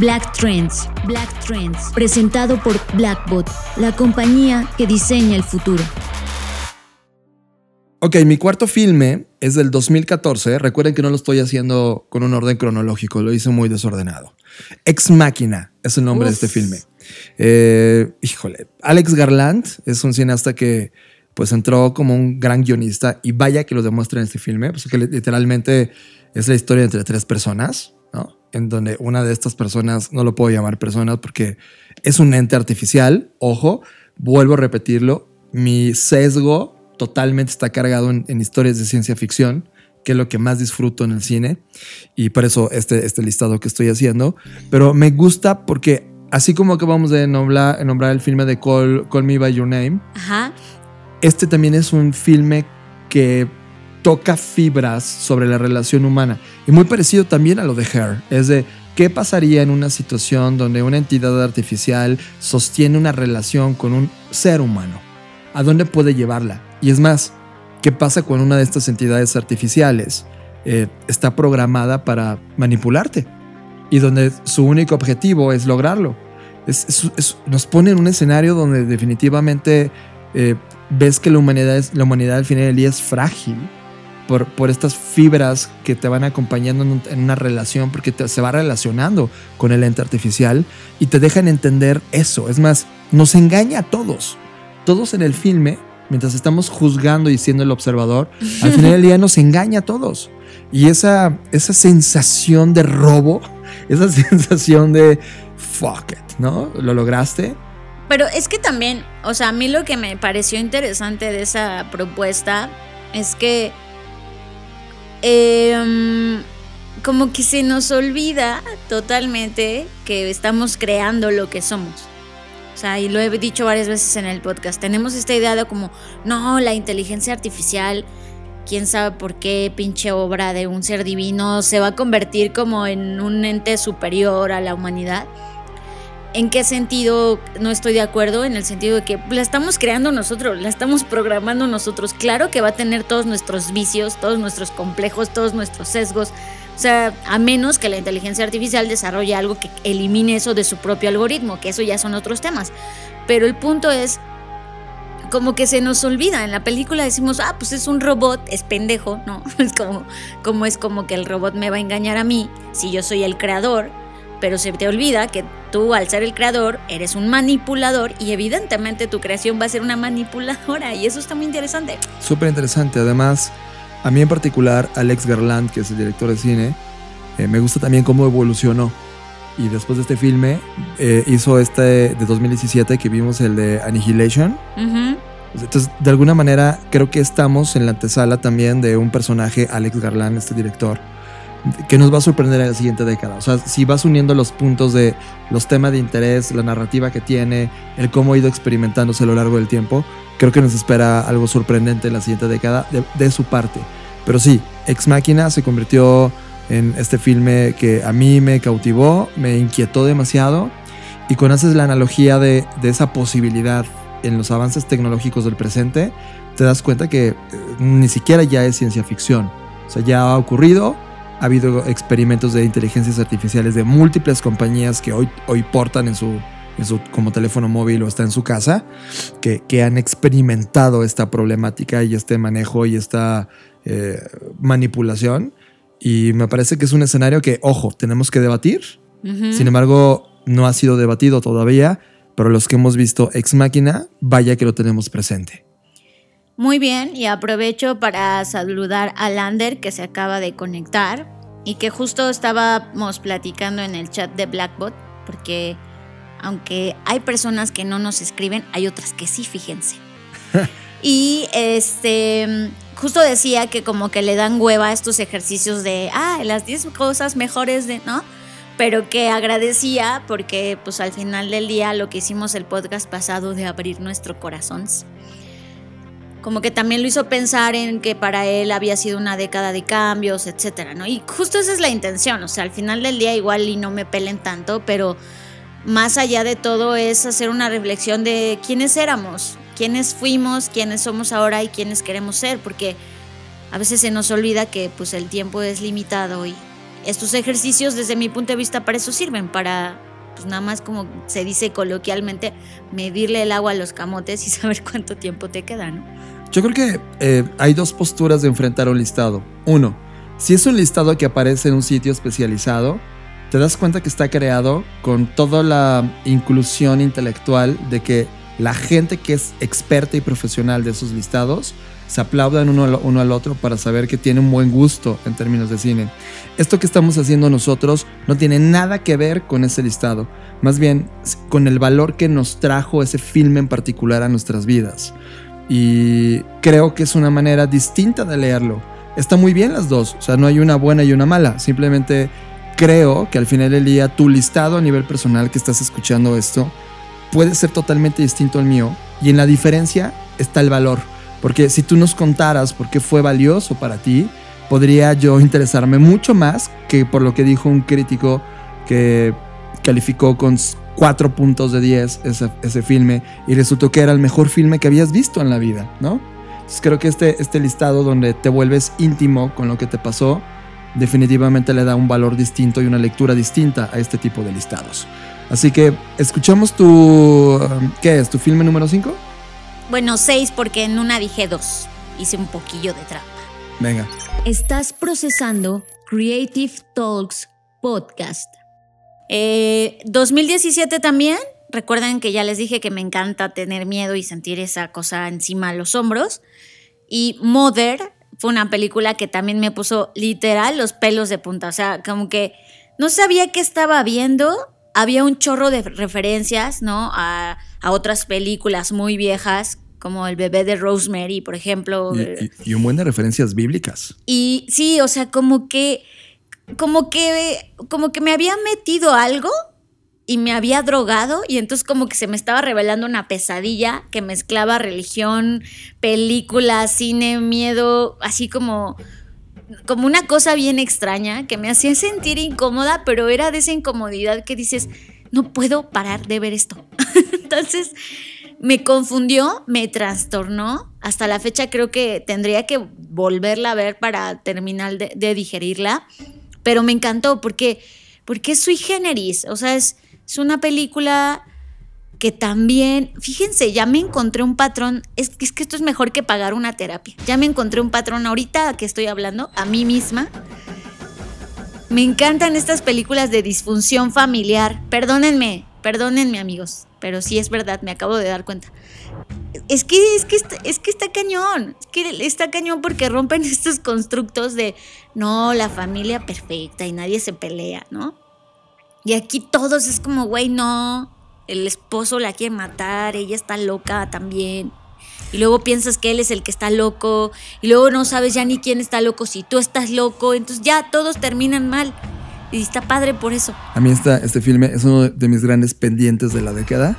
Black Trends, Black Trends, presentado por Blackbot, la compañía que diseña el futuro. Ok, mi cuarto filme es del 2014. Recuerden que no lo estoy haciendo con un orden cronológico, lo hice muy desordenado. Ex Máquina es el nombre de este filme. Eh, híjole, Alex Garland es un cineasta que pues entró como un gran guionista y vaya que lo demuestra en este filme, pues que literalmente es la historia entre tres personas. En donde una de estas personas, no lo puedo llamar personas porque es un ente artificial, ojo, vuelvo a repetirlo, mi sesgo totalmente está cargado en, historias de ciencia ficción, que es lo que más disfruto en el cine, y por eso este, este listado que estoy haciendo. Pero me gusta porque así como acabamos de nombrar, nombrar el filme de Call, Call Me By Your Name, Ajá. este también es un filme que toca fibras sobre la relación humana. Y muy parecido también a lo de Her. Es de qué pasaría en una situación donde una entidad artificial sostiene una relación con un ser humano. ¿A dónde puede llevarla? Y es más, ¿qué pasa con una de estas entidades artificiales? Eh, está programada para manipularte y donde su único objetivo es lograrlo. Es- es- es- nos pone en un escenario donde definitivamente eh, ves que la humanidad, es, la humanidad al final del día es frágil por, estas fibras que te van acompañando en, en una relación, porque te- se va relacionando con el ente artificial y te dejan entender eso. Es más, nos engaña a todos. Todos en el filme, mientras estamos juzgando y siendo el observador, al final del día nos engaña a todos. Y esa, esa sensación de robo, esa sensación de fuck it, ¿no? ¿Lo lograste? Pero es que también, o sea, a mí lo que me pareció interesante de esa propuesta es que em, como que se nos olvida totalmente que estamos creando lo que somos. O sea, y lo he dicho varias veces en el podcast, tenemos esta idea de como, no, la inteligencia artificial, quién sabe por qué, pinche obra de un ser divino, se va a convertir como en un ente superior a la humanidad. ¿En qué sentido no estoy de acuerdo? En el sentido de que la estamos creando nosotros, la estamos programando nosotros. Claro que va a tener todos nuestros vicios, todos nuestros complejos, todos nuestros sesgos. O sea, a menos que la inteligencia artificial desarrolle algo que elimine eso de su propio algoritmo, que eso ya son otros temas. Pero el punto es como que se nos olvida. En la película decimos, ah, pues es un robot, es pendejo, ¿no? Es como, como es como que el robot me va a engañar a mí si yo soy el creador pero se te olvida que tú al ser el creador eres un manipulador y evidentemente tu creación va a ser una manipuladora y eso está muy interesante. Súper interesante. Además, a mí en particular, Alex Garland, que es el director de cine, eh, me gusta también cómo evolucionó. Y después de este filme, eh, hizo este de 2017 que vimos el de Annihilation. Ujú. Entonces, de alguna manera, creo que estamos en la antesala también de un personaje, Alex Garland, este director, que nos va a sorprender en la siguiente década. O sea, si vas uniendo los puntos de los temas de interés, la narrativa que tiene, el cómo ha ido experimentándose a lo largo del tiempo, creo que nos espera algo sorprendente en la siguiente década de, su parte. Pero sí, Ex Máquina se convirtió en este filme que a mí me cautivó, me inquietó demasiado. Y cuando haces la analogía de, de esa posibilidad en los avances tecnológicos del presente, te das cuenta que eh, ni siquiera ya es ciencia ficción. O sea, ya ha ocurrido, ha habido experimentos de inteligencias artificiales de múltiples compañías que hoy, hoy portan en su, en su como teléfono móvil o está en su casa, que, que han experimentado esta problemática y este manejo y esta eh, manipulación. Y me parece que es un escenario que, ojo, tenemos que debatir. Sin embargo, no ha sido debatido todavía, pero los que hemos visto Ex Máquina, vaya que lo tenemos presente. Muy bien, y aprovecho para saludar a Lander que se acaba de conectar y que justo estábamos platicando en el chat de Blackbot, porque aunque hay personas que no nos escriben, hay otras que sí, fíjense. y este, justo decía que como que le dan hueva a estos ejercicios de, ah, las 10 cosas mejores de, ¿no? Pero que agradecía porque pues al final del día lo que hicimos el podcast pasado de abrir nuestro corazón como que también lo hizo pensar en que para él había sido una década de cambios, etcétera, ¿no? Y justo esa es la intención, o sea, al final del día igual y no me pelen tanto, pero más allá de todo es hacer una reflexión de quiénes éramos, quiénes fuimos, quiénes somos ahora y quiénes queremos ser, porque a veces se nos olvida que pues el tiempo es limitado y estos ejercicios desde mi punto de vista para eso sirven, para pues nada más como se dice coloquialmente, medirle el agua a los camotes y saber cuánto tiempo te queda, ¿no? Yo creo que eh, hay dos posturas de enfrentar un listado. Uno, si es un listado que aparece en un sitio especializado, te das cuenta que está creado con toda la inclusión intelectual de que la gente que es experta y profesional de esos listados se aplaudan uno al, otro para saber que tiene un buen gusto en términos de cine. Esto que estamos haciendo nosotros no tiene nada que ver con ese listado, más bien con el valor que nos trajo ese filme en particular a nuestras vidas. Y creo que es una manera distinta de leerlo. Está muy bien las dos, o sea, no hay una buena y una mala, simplemente creo que al final del día tu listado a nivel personal que estás escuchando esto puede ser totalmente distinto al mío y en la diferencia está el valor. Porque si tú nos contaras por qué fue valioso para ti, podría yo interesarme mucho más que por lo que dijo un crítico que calificó con 4 puntos de 10 ese, ese filme y resultó que era el mejor filme que habías visto en la vida, ¿no? Entonces creo que este, este listado donde te vuelves íntimo con lo que te pasó, definitivamente le da un valor distinto y una lectura distinta a este tipo de listados. Así que escuchamos tu... ¿Qué es? ¿Tu filme número 5? Bueno, 6 porque en una dije 2. Hice un poquillo de trampa. Venga. Estás procesando Creative Talks Podcast. Eh, 2017 también. Recuerden que ya les dije que me encanta tener miedo y sentir esa cosa encima de los hombros. Y Mother fue una película que también me puso literal los pelos de punta. O sea, como que no sabía qué estaba viendo. Había un chorro de referencias, ¿no? A, a otras películas muy viejas, como El bebé de Rosemary, por ejemplo. Y, y- y un buen de referencias bíblicas. Y sí, o sea, como que, como que, como que me había metido algo y me había drogado y entonces como que se me estaba revelando una pesadilla que mezclaba religión, películas, cine, miedo, así como como una cosa bien extraña que me hacía sentir incómoda, pero era de esa incomodidad que dices, no puedo parar de ver esto. Entonces me confundió, me trastornó. Hasta la fecha creo que tendría que volverla a ver para terminar de, digerirla. Pero me encantó porque, porque es sui generis. O sea, es, es una película que también, fíjense, ya me encontré un patrón, es, es que esto es mejor que pagar una terapia. Ya me encontré un patrón ahorita que estoy hablando, a mí misma. Me encantan estas películas de disfunción familiar. Perdónenme, perdónenme amigos, pero sí es verdad, me acabo de dar cuenta. Es que, es que, está, es que está cañón, es que está cañón porque rompen estos constructos de, no, la familia perfecta y nadie se pelea, ¿no? Y aquí todos es como, güey, no, el esposo la quiere matar, ella está loca también. Y luego piensas que él es el que está loco. Y luego no sabes ya ni quién está loco si tú estás loco. Entonces ya todos terminan mal. Y está padre por eso. A mí esta, este filme es uno de mis grandes pendientes de la década.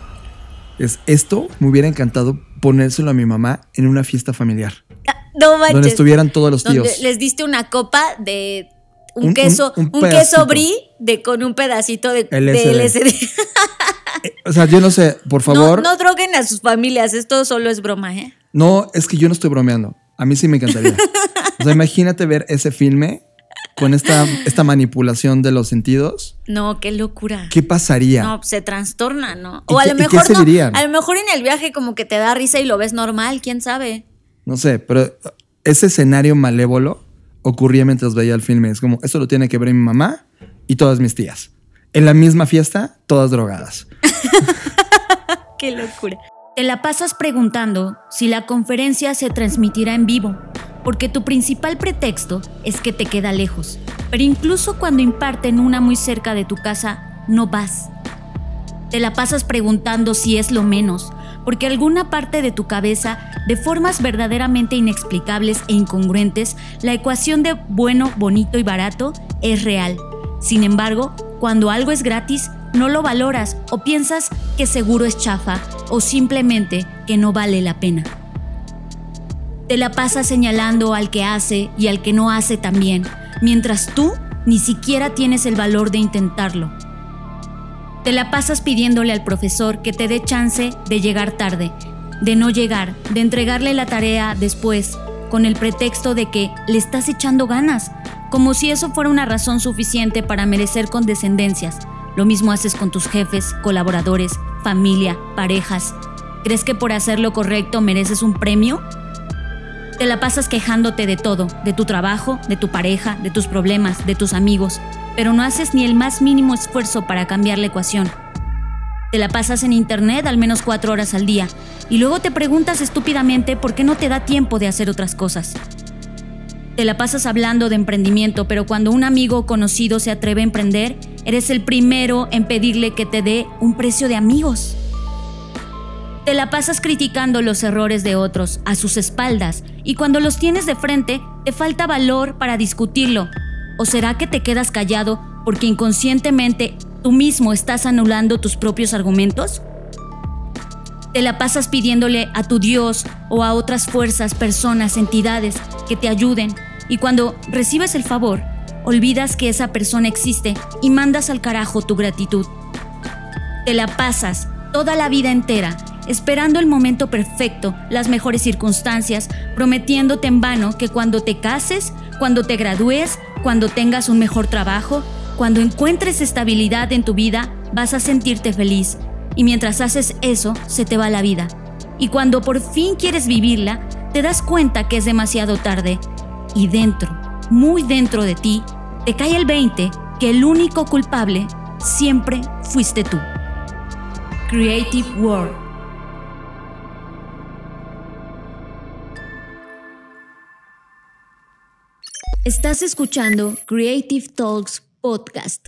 Es esto, me hubiera encantado ponérselo a mi mamá en una fiesta familiar. Ah, No manches. Donde estuvieran todos los Donde tíos. les diste una copa de un, Un- queso, un- un, un queso brie de con un pedacito de, de LSD. LSD. O sea, yo no sé, por favor. No, no droguen a sus familias, esto solo es broma, ¿eh? No, es que yo no estoy bromeando. A mí sí me encantaría. O sea, imagínate ver ese filme con esta, esta manipulación de los sentidos. No, qué locura. ¿Qué pasaría? No, se trastorna, ¿no? ¿Y O a lo mejor no. A lo mejor en el viaje como que te da risa y lo ves normal, quién sabe. No sé, pero ese escenario malévolo ocurría mientras veía el filme. Es como, esto lo tiene que ver mi mamá y todas mis tías. En la misma fiesta, todas drogadas. Qué locura. Te la pasas preguntando si la conferencia se transmitirá en vivo, porque tu principal pretexto es que te queda lejos. Pero incluso cuando imparten una muy cerca de tu casa, no vas. Te la pasas preguntando si es lo menos, porque alguna parte de tu cabeza, de formas verdaderamente inexplicables e incongruentes, la ecuación de bueno, bonito y barato es real. Sin embargo, cuando algo es gratis, no lo valoras o piensas que seguro es chafa o simplemente que no vale la pena. Te la pasas señalando al que hace y al que no hace también, mientras tú ni siquiera tienes el valor de intentarlo. Te la pasas pidiéndole al profesor que te dé chance de llegar tarde, de no llegar, de entregarle la tarea después, con el pretexto de que le estás echando ganas, como si eso fuera una razón suficiente para merecer condescendencias. Lo mismo haces con tus jefes, colaboradores, familia, parejas. ¿Crees que por hacer lo correcto mereces un premio? Te la pasas quejándote de todo, de tu trabajo, de tu pareja, de tus problemas, de tus amigos, pero no haces ni el más mínimo esfuerzo para cambiar la ecuación. Te la pasas en internet al menos cuatro horas al día y luego te preguntas estúpidamente por qué no te da tiempo de hacer otras cosas. Te la pasas hablando de emprendimiento, pero cuando un amigo conocido se atreve a emprender, eres el primero en pedirle que te dé un precio de amigos. Te la pasas criticando los errores de otros a sus espaldas y cuando los tienes de frente te falta valor para discutirlo. ¿O será que te quedas callado porque inconscientemente tú mismo estás anulando tus propios argumentos? ¿Te la pasas pidiéndole a tu Dios o a otras fuerzas, personas, entidades que te ayuden y cuando recibes el favor, olvidas que esa persona existe y mandas al carajo tu gratitud? Te la pasas toda la vida entera esperando el momento perfecto, las mejores circunstancias, prometiéndote en vano que cuando te cases, cuando te gradúes, cuando tengas un mejor trabajo, cuando encuentres estabilidad en tu vida, vas a sentirte feliz. Y mientras haces eso, se te va la vida. Y cuando por fin quieres vivirla, te das cuenta que es demasiado tarde. Y dentro, muy dentro de ti, te cae el 20 que el único culpable siempre fuiste tú. Creative World Estás escuchando Creative Talks Podcast.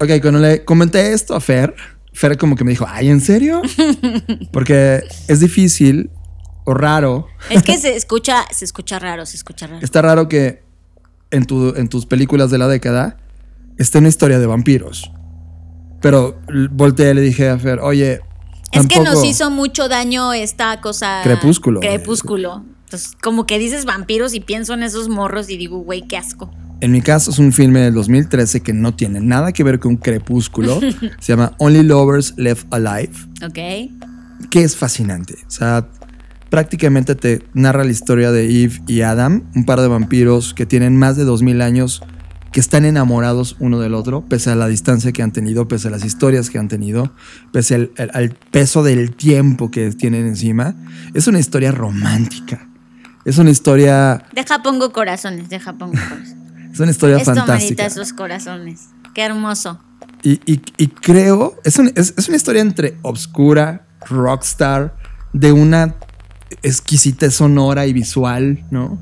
Ok, cuando le comenté esto a Fer, Fer como que me dijo, ay, ¿en serio? Porque es difícil o raro. Es que se escucha, se escucha raro, se escucha raro. Está raro que en, tu, en tus películas de la década esté una historia de vampiros. Pero volteé y le dije a Fer, oye. Es que nos hizo mucho daño esta cosa. Crepúsculo. Crepúsculo. Entonces, como que dices vampiros y pienso en esos morros y digo, güey, qué asco. En mi caso es un filme del 2013 que no tiene nada que ver con Crepúsculo. Se llama Only Lovers Left Alive. Ok. Que es fascinante. O sea, prácticamente te narra la historia de Eve y Adam, un par de vampiros que tienen más de 2000 años que están enamorados uno del otro, pese a la distancia que han tenido, pese a las historias que han tenido, pese al, al peso del tiempo que tienen encima. Es una historia romántica. Es una historia. Deja pongo corazones, deja pongo corazones. es una historia Esto fantástica. esos corazones. Qué hermoso. Y, y, creo, es, es, es, una historia entre obscura, rockstar, de una exquisita sonora y visual, ¿no?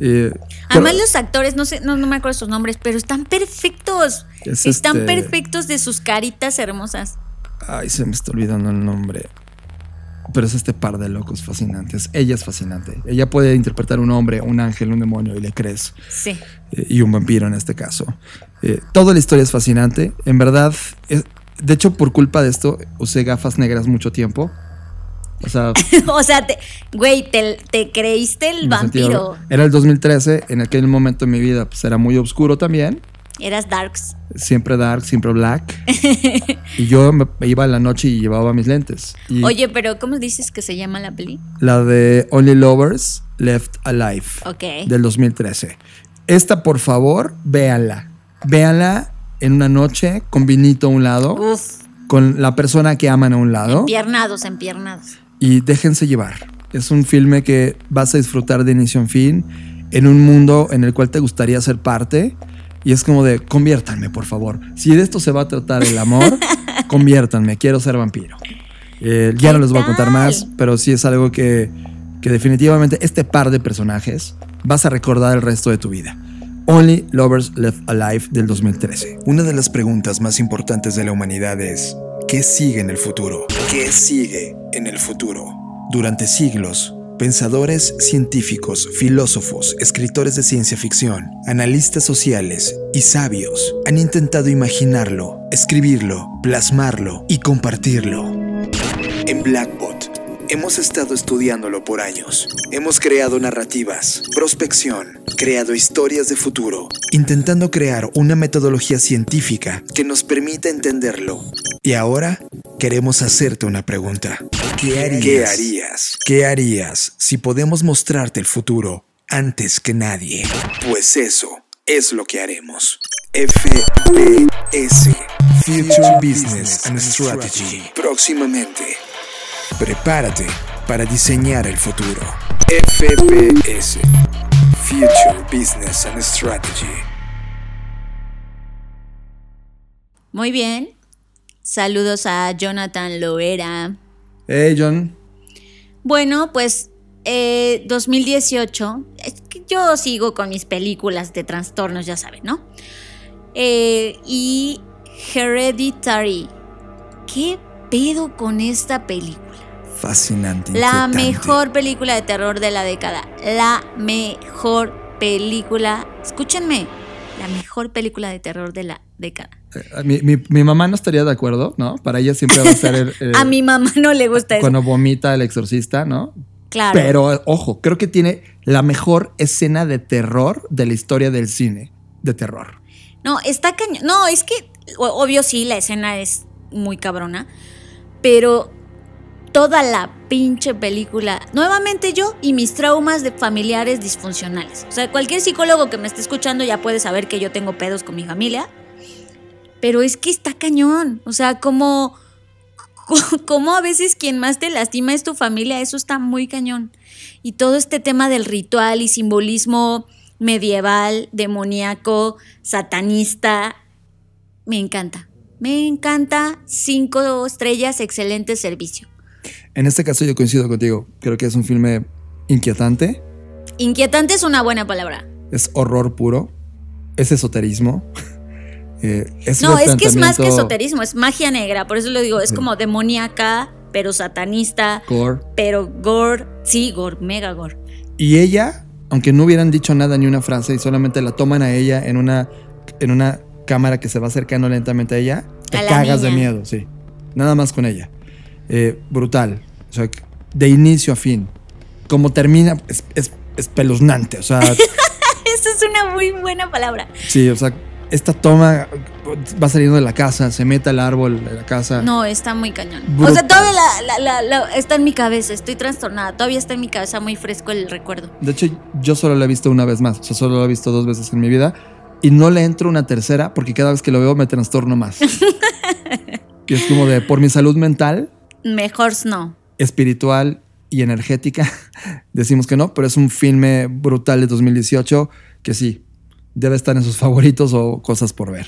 Eh, Además los actores, no sé, no, no, me acuerdo sus nombres, pero están perfectos. están este perfectos de sus caritas hermosas. Ay, se me está olvidando el nombre. Pero es este par de locos fascinantes. Ella es fascinante. Ella puede interpretar un hombre, un ángel, un demonio y le crees. Sí. Eh, y un vampiro en este caso. Eh, toda la historia es fascinante. En verdad, de hecho, por culpa de esto, usé gafas negras mucho tiempo. O sea, o sea, güey, te, creíste el vampiro. era el 2013, en aquel momento de mi vida, pues era muy oscuro también. Eras darks. Siempre dark, siempre black. y yo me iba a la noche y llevaba mis lentes. Oye, pero ¿cómo dices que se llama la peli? La de Only Lovers Left Alive. Ok. Del 2013. Esta, por favor, véanla. Véanla en una noche con vinito a un lado. Uf. Con la persona que aman a un lado. Empiernados, empiernados. Y déjense llevar. Es un filme que vas a disfrutar de inicio en fin. En un mundo en el cual te gustaría ser parte y es como de, conviértanme, por favor. Si de esto se va a tratar el amor, conviértanme, quiero ser vampiro. Eh, ya no les voy a contar más, pero sí es algo que, que definitivamente este par de personajes vas a recordar el resto de tu vida. Only Lovers Left Alive del 2013. Una de las preguntas más importantes de la humanidad es, ¿qué sigue en el futuro? ¿Qué sigue en el futuro? Durante siglos, Pensadores científicos, filósofos, escritores de ciencia ficción, analistas sociales y sabios han intentado imaginarlo, escribirlo, plasmarlo y compartirlo. En Blackbot hemos estado estudiándolo por años. Hemos creado narrativas, prospección, creado historias de futuro, intentando crear una metodología científica que nos permita entenderlo. Y ahora queremos hacerte una pregunta. ¿Qué harías? ¿Qué harías? si podemos mostrarte el futuro antes que nadie? Pues eso es lo que haremos. FBS Future Business and Strategy. Próximamente. Prepárate para diseñar el futuro. FBS Future Business and Strategy. Muy bien. Saludos a Jonathan Loera. Hey, John. Bueno, pues 2018. Eh, yo sigo con mis películas de trastornos, ya saben, ¿no? Eh, y Hereditary. ¿Qué pedo con esta película? Fascinante. La mejor película de terror de la década. La mejor película. Escúchenme. La mejor película de terror de la década. Eh, Mi, mi- mi mamá no estaría de acuerdo, ¿no? Para ella siempre va a ser el, el- A mi mamá no le gusta eso. cuando vomita el exorcista, ¿no? Claro. Pero ojo, creo que tiene la mejor escena de terror de la historia del cine. De terror. No, está cañón. No, es que, obvio sí, la escena es muy cabrona, pero toda la pinche película, nuevamente yo y mis traumas de familiares disfuncionales. O sea, cualquier psicólogo que me esté escuchando ya puede saber que yo tengo pedos con mi familia, pero es que está cañón. O sea, como, como a veces quien más te lastima es tu familia, eso está muy cañón. Y todo este tema del ritual y simbolismo medieval, demoníaco, satanista, me encanta. Me encanta. Cinco estrellas, excelente servicio. En este caso yo coincido contigo. Creo que es un filme inquietante. Inquietante es una buena palabra. Es horror puro. Es esoterismo. Eh, es No, es que es más que esoterismo, es magia negra. Por eso lo digo, es Sí. como demoníaca, pero satanista, gore. pero gore. Sí, gore, mega gore. Y ella, aunque no hubieran dicho nada ni una frase y solamente la toman a ella en una, en una cámara que se va acercando lentamente a ella, te A cagas de miedo, sí. Nada más con ella. Eh, brutal. O sea, de inicio a fin. Como termina, es, es espeluznante. O sea, Esa es una muy buena palabra. sí, o sea, esta toma va saliendo de la casa, se mete al árbol de la casa. No, está muy cañón. O sea, todavía la- la- la- la- está en mi cabeza, estoy trastornada. Todavía está en mi cabeza muy fresco el recuerdo. De hecho, yo solo la he visto una vez más. O sea, solo la he visto dos veces en mi vida. Y no le entro una tercera porque cada vez que lo veo me trastorno más. y es como de, por mi salud mental, Mejor no. espiritual y energética, decimos que no, pero es un filme brutal de 2018 que sí, debe estar en sus favoritos o cosas por ver.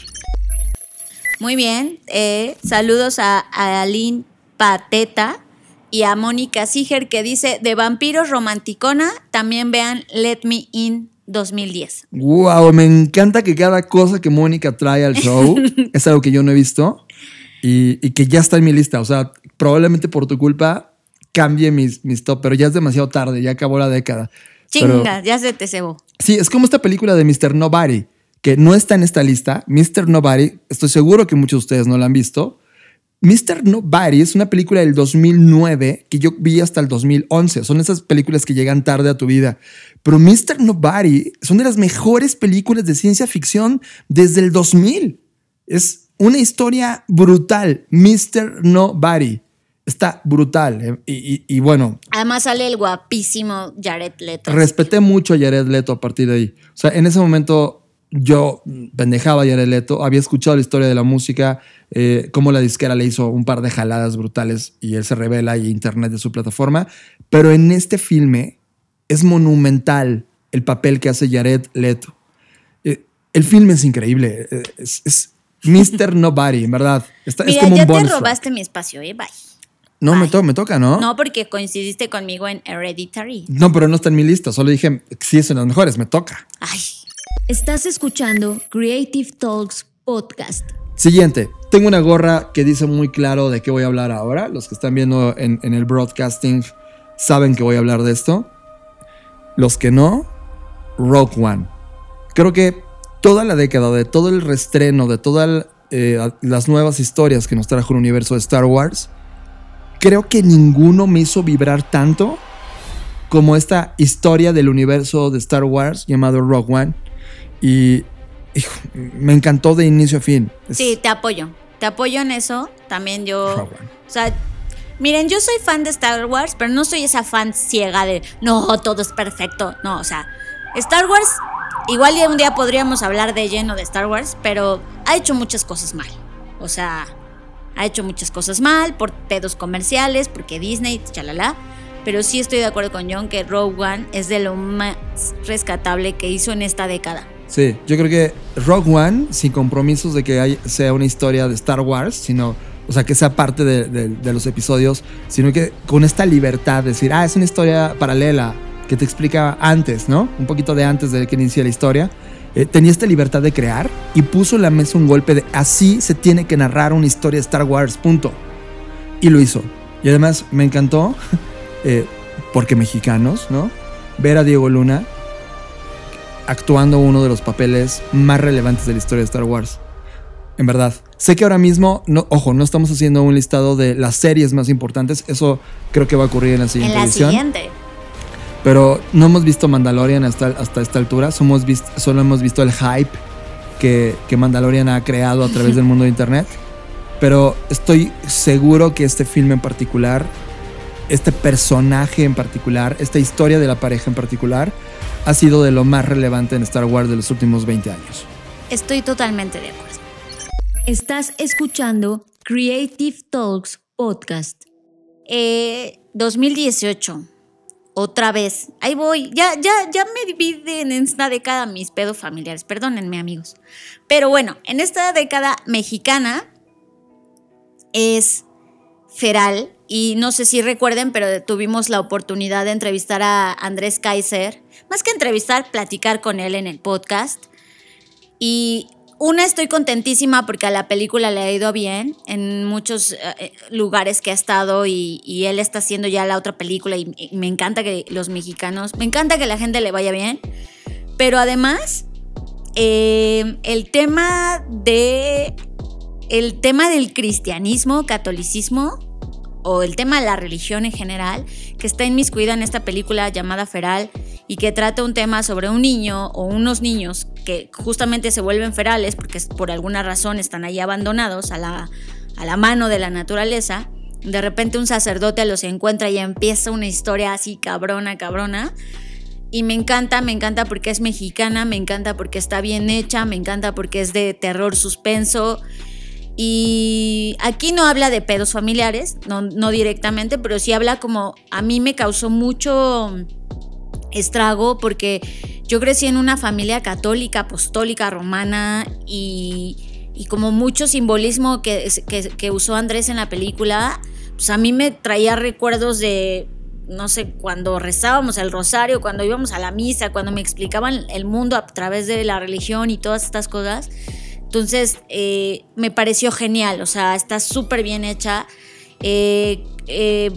Muy bien. eh, saludos a, a Aline Pateta y a Mónica Siger que dice, de vampiros romanticona, también vean Let Me In 2010. Wow, me encanta que cada cosa que Mónica trae al show es algo que yo no he visto y, y que ya está en mi lista. O sea, probablemente por tu culpa cambie mis, mis top, pero ya es demasiado tarde, ya acabó la década. Pero- Chinga, ya se te cebó. Sí, es como esta película de Mr. Nobody, que no está en esta lista. Mr. Nobody, estoy seguro que muchos de ustedes no la han visto. Mr. Nobody es una película del 2009 que yo vi hasta el 2011. Son esas películas que llegan tarde a tu vida. Pero Mr. Nobody son de las mejores películas de ciencia ficción desde el 2000. Es una historia brutal. Mr. Nobody. Está brutal. eh, Y, y- y bueno, Además sale el guapísimo Jared Leto. respeté mucho a Jared Leto a partir de ahí. O sea, en ese momento yo pendejaba a Jared Leto, había escuchado la historia de la música, eh, cómo la disquera le hizo un par de jaladas brutales y él se revela y internet de su plataforma. Pero en este filme es monumental el papel que hace Jared Leto. Eh, el filme es increíble. eh, Es, es Mr. Nobody, en verdad. Está- es Mira, como un ya te bonus track. robaste mi espacio, eh, bye. No, me, to- me toca, ¿no? No, porque coincidiste conmigo en Hereditary. No, pero no está en mi lista. Solo dije, sí, es en las mejores, me toca. Ay, Estás escuchando Creative Talks Podcast. Siguiente, tengo una gorra que dice muy claro de qué voy a hablar ahora. Los que están viendo en, el broadcasting saben que voy a hablar de esto. Los que no, Rogue One. Creo que toda la década, de todo el restreno, de todas eh, las nuevas historias que nos trajo el universo de Star Wars, creo que ninguno me hizo vibrar tanto como esta historia del universo de Star Wars llamado Rogue One. Y hijo, me encantó de inicio a fin. Es sí, te apoyo. Te apoyo en eso. También yo. One. O sea, miren, yo soy fan de Star Wars, pero no soy esa fan ciega de no, todo es perfecto. No, o sea, Star Wars, igual un día podríamos hablar de lleno de Star Wars, pero ha hecho muchas cosas mal. O sea, ha hecho muchas cosas mal por pedos comerciales, porque Disney, chalala. Pero sí estoy de acuerdo con John que Rogue One es de lo más rescatable que hizo en esta década. Sí, yo creo que Rogue One, sin compromisos de que hay- sea una historia de Star Wars, sino, o sea, que sea parte de, de- de los episodios, sino que con esta libertad de decir, ah, es una historia paralela que te explica antes, ¿no? Un poquito de antes de que inicie la historia. Eh, tenía esta libertad de crear y puso en la mesa un golpe de así se tiene que narrar una historia de Star Wars, punto. Y lo hizo. Y además me encantó, eh, porque mexicanos, ¿no? Ver a Diego Luna actuando uno de los papeles más relevantes de la historia de Star Wars. En verdad. Sé que ahora mismo, no, ojo, no estamos haciendo un listado de las series más importantes. Eso creo que va a ocurrir en la siguiente En la edición. siguiente. Pero no hemos visto Mandalorian hasta, hasta esta altura. Somos vist- solo hemos visto el hype que, que Mandalorian ha creado a través del mundo de Internet. Pero estoy seguro que este filme en particular, este personaje en particular, esta historia de la pareja en particular, ha sido de lo más relevante en Star Wars de los últimos 20 años. Estoy totalmente de acuerdo. Estás escuchando Creative Talks Podcast. Eh, 2018. Otra vez. Ahí voy. Ya, ya, ya me divide en esta década mis pedos familiares. Perdónenme, amigos. Pero bueno, en esta década mexicana es Feral. Y no sé si recuerden, pero tuvimos la oportunidad de entrevistar a Andrés Kaiser. Más que entrevistar, platicar con él en el podcast. Y una, estoy contentísima porque a la película le ha ido bien en muchos eh, lugares que ha estado y, él está haciendo ya la otra película y me encanta que los mexicanos, me encanta que la gente le vaya bien. Pero además, eh, el tema de. El tema del cristianismo, catolicismo, o el tema de la religión en general, que está inmiscuida en esta película llamada Feral y que trata un tema sobre un niño o unos niños que justamente se vuelven ferales porque por alguna razón están ahí abandonados a la, a la mano de la naturaleza. De repente un sacerdote los encuentra y empieza una historia así cabrona, cabrona. Y me encanta, me encanta porque es mexicana, me encanta porque está bien hecha, me encanta porque es de terror suspenso. Y aquí no habla de pedos familiares, no, no directamente, pero sí habla como a mí me causó mucho estrago porque yo crecí en una familia católica, apostólica, romana y, como mucho simbolismo que, usó Andrés en la película, pues a mí me traía recuerdos de, no sé, cuando rezábamos el rosario, cuando íbamos a la misa, cuando me explicaban el mundo a través de la religión y todas estas cosas. Entonces, eh, me pareció genial, o sea, está súper bien hecha. Eh, eh,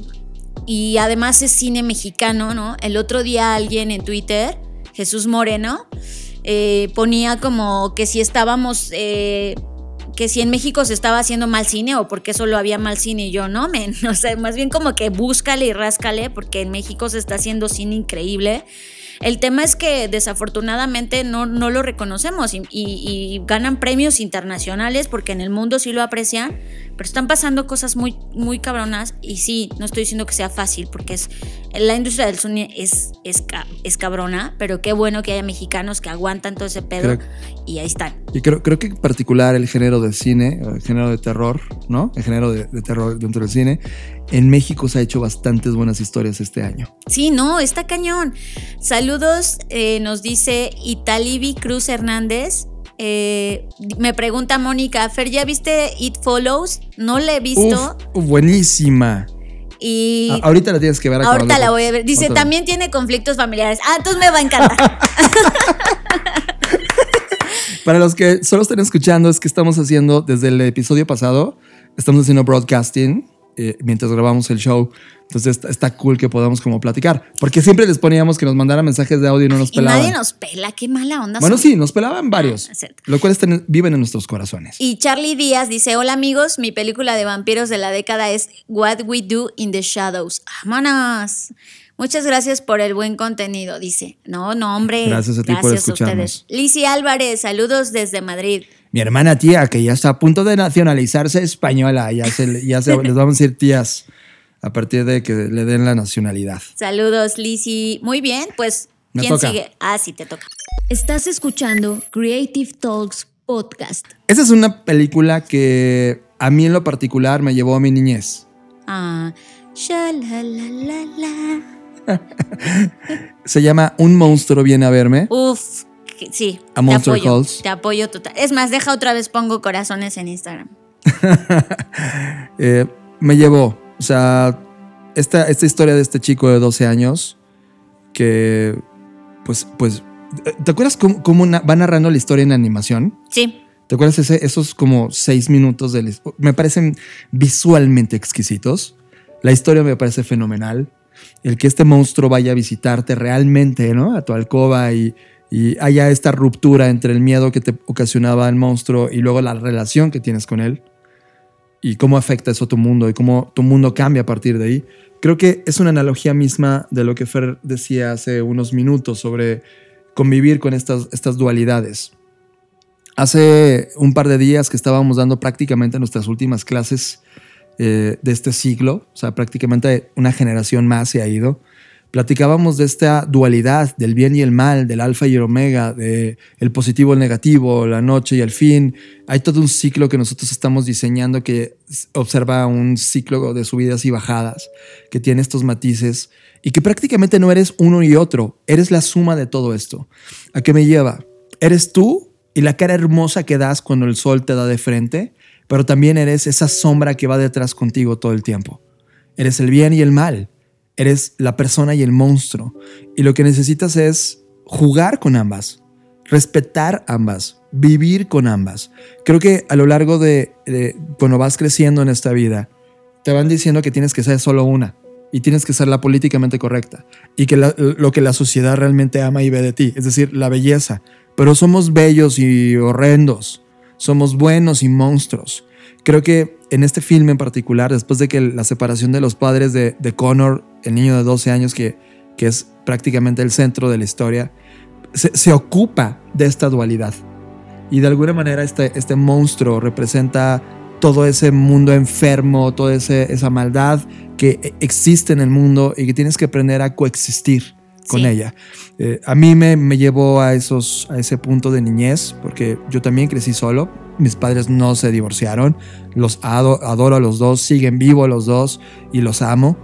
y además es cine mexicano, ¿no? El otro día alguien en Twitter, Jesús Moreno, ponía como que si estábamos, que si en México se estaba haciendo mal cine o porque solo había mal cine y yo no. O sea, más bien como que búscale y ráscale porque en México se está haciendo cine increíble. El tema es que desafortunadamente no, no lo reconocemos y, y, y, ganan premios internacionales porque en el mundo sí lo aprecian, pero están pasando cosas muy, muy cabronas y sí, no estoy diciendo que sea fácil porque es, la industria del cine es, es, es cabrona, pero qué bueno que haya mexicanos que aguantan todo ese pedo creo, y ahí están. Y creo, creo que en particular el género de cine, el género de terror, ¿no? El género de, de terror dentro del cine, en México se ha hecho bastantes buenas historias este año. Sí, no, está cañón. Saludos, eh, nos dice Italibi Cruz Hernández. Eh, me pregunta Mónica, Fer, ¿ya viste It Follows? No la he visto. Uf, buenísima. Y a ahorita la tienes que ver. Ahorita la voy a ver. Dice, también tiene conflictos familiares. Ah, entonces me va a encantar. Para los que solo estén escuchando, es que estamos haciendo desde el episodio pasado, estamos haciendo broadcasting eh, mientras grabamos el show. Entonces está, está, cool que podamos como platicar. Porque siempre les poníamos que nos mandaran mensajes de audio y no nos y pelaban. Nadie nos pela, qué mala onda. Bueno, son. sí, nos pelaban varios. Ah, lo cual viven en nuestros corazones. Y Charlie Díaz dice: Hola amigos, mi película de vampiros de la década es What We Do in the Shadows. ¡Vámonos! Muchas gracias por el buen contenido, dice. No, no, hombre. Gracias a ti gracias por escucharnos. a ustedes. Lizzie Álvarez, saludos desde Madrid. Mi hermana tía, que ya está a punto de nacionalizarse española, ya, se, ya se, les vamos a decir tías a partir de que le den la nacionalidad. Saludos, Lizzie. Muy bien, pues, Me ¿quién toca. sigue? Ah, sí, te toca. Estás escuchando Creative Talks Podcast. Esa es una película que a mí en lo particular me llevó a mi niñez. Ah, la. Se llama Un monstruo viene a verme. Uf, sí. A Monster te apoyo, Calls. Te apoyo total. Es más, deja otra vez pongo corazones en Instagram. eh, me llevó. O sea, esta, esta historia de este chico de 12 años que, pues, pues, ¿te acuerdas cómo, cómo va narrando la historia en animación? Sí. ¿Te acuerdas ese, esos como seis minutos de Me parecen visualmente exquisitos. La historia me parece fenomenal. El que este monstruo vaya a visitarte realmente, ¿no? A tu alcoba y, y haya esta ruptura entre el miedo que te ocasionaba el monstruo y luego la relación que tienes con él y cómo afecta eso a tu mundo y cómo tu mundo cambia a partir de ahí. Creo que es una analogía misma de lo que Fer decía hace unos minutos sobre convivir con estas, estas dualidades. Hace un par de días que estábamos dando prácticamente nuestras últimas clases eh, de este siglo, o sea, prácticamente una generación más se ha ido platicábamos de esta dualidad del bien y el mal, del alfa y el omega, de el positivo y el negativo, la noche y el fin. Hay todo un ciclo que nosotros estamos diseñando que observa un ciclo de subidas y bajadas, que tiene estos matices y que prácticamente no eres uno y otro, eres la suma de todo esto. ¿A qué me lleva? Eres tú y la cara hermosa que das cuando el sol te da de frente, pero también eres esa sombra que va detrás contigo todo el tiempo. Eres el bien y el mal Eres la persona y el monstruo. Y lo que necesitas es jugar con ambas, respetar ambas, vivir con ambas. Creo que a lo largo de, cuando vas creciendo en esta vida, te van diciendo que tienes que ser solo una y tienes que ser la políticamente correcta y que lo que la sociedad realmente ama y ve de ti, es decir, la belleza. Pero somos bellos y horrendos, somos buenos y monstruos. Creo que en este filme en particular, después de que la separación de los padres de, Connor, el niño de 12 años que, que es prácticamente el centro de la historia, se, ocupa de esta dualidad. Y de alguna manera este, este monstruo representa todo ese mundo enfermo, toda esa maldad que e, existe en el mundo y que tienes que aprender a coexistir con ella. Eh, a mí me, me, llevó a, esos, a ese punto de niñez, porque yo también crecí solo, mis padres no se divorciaron, los adoro a los dos, siguen vivos los dos y los amo.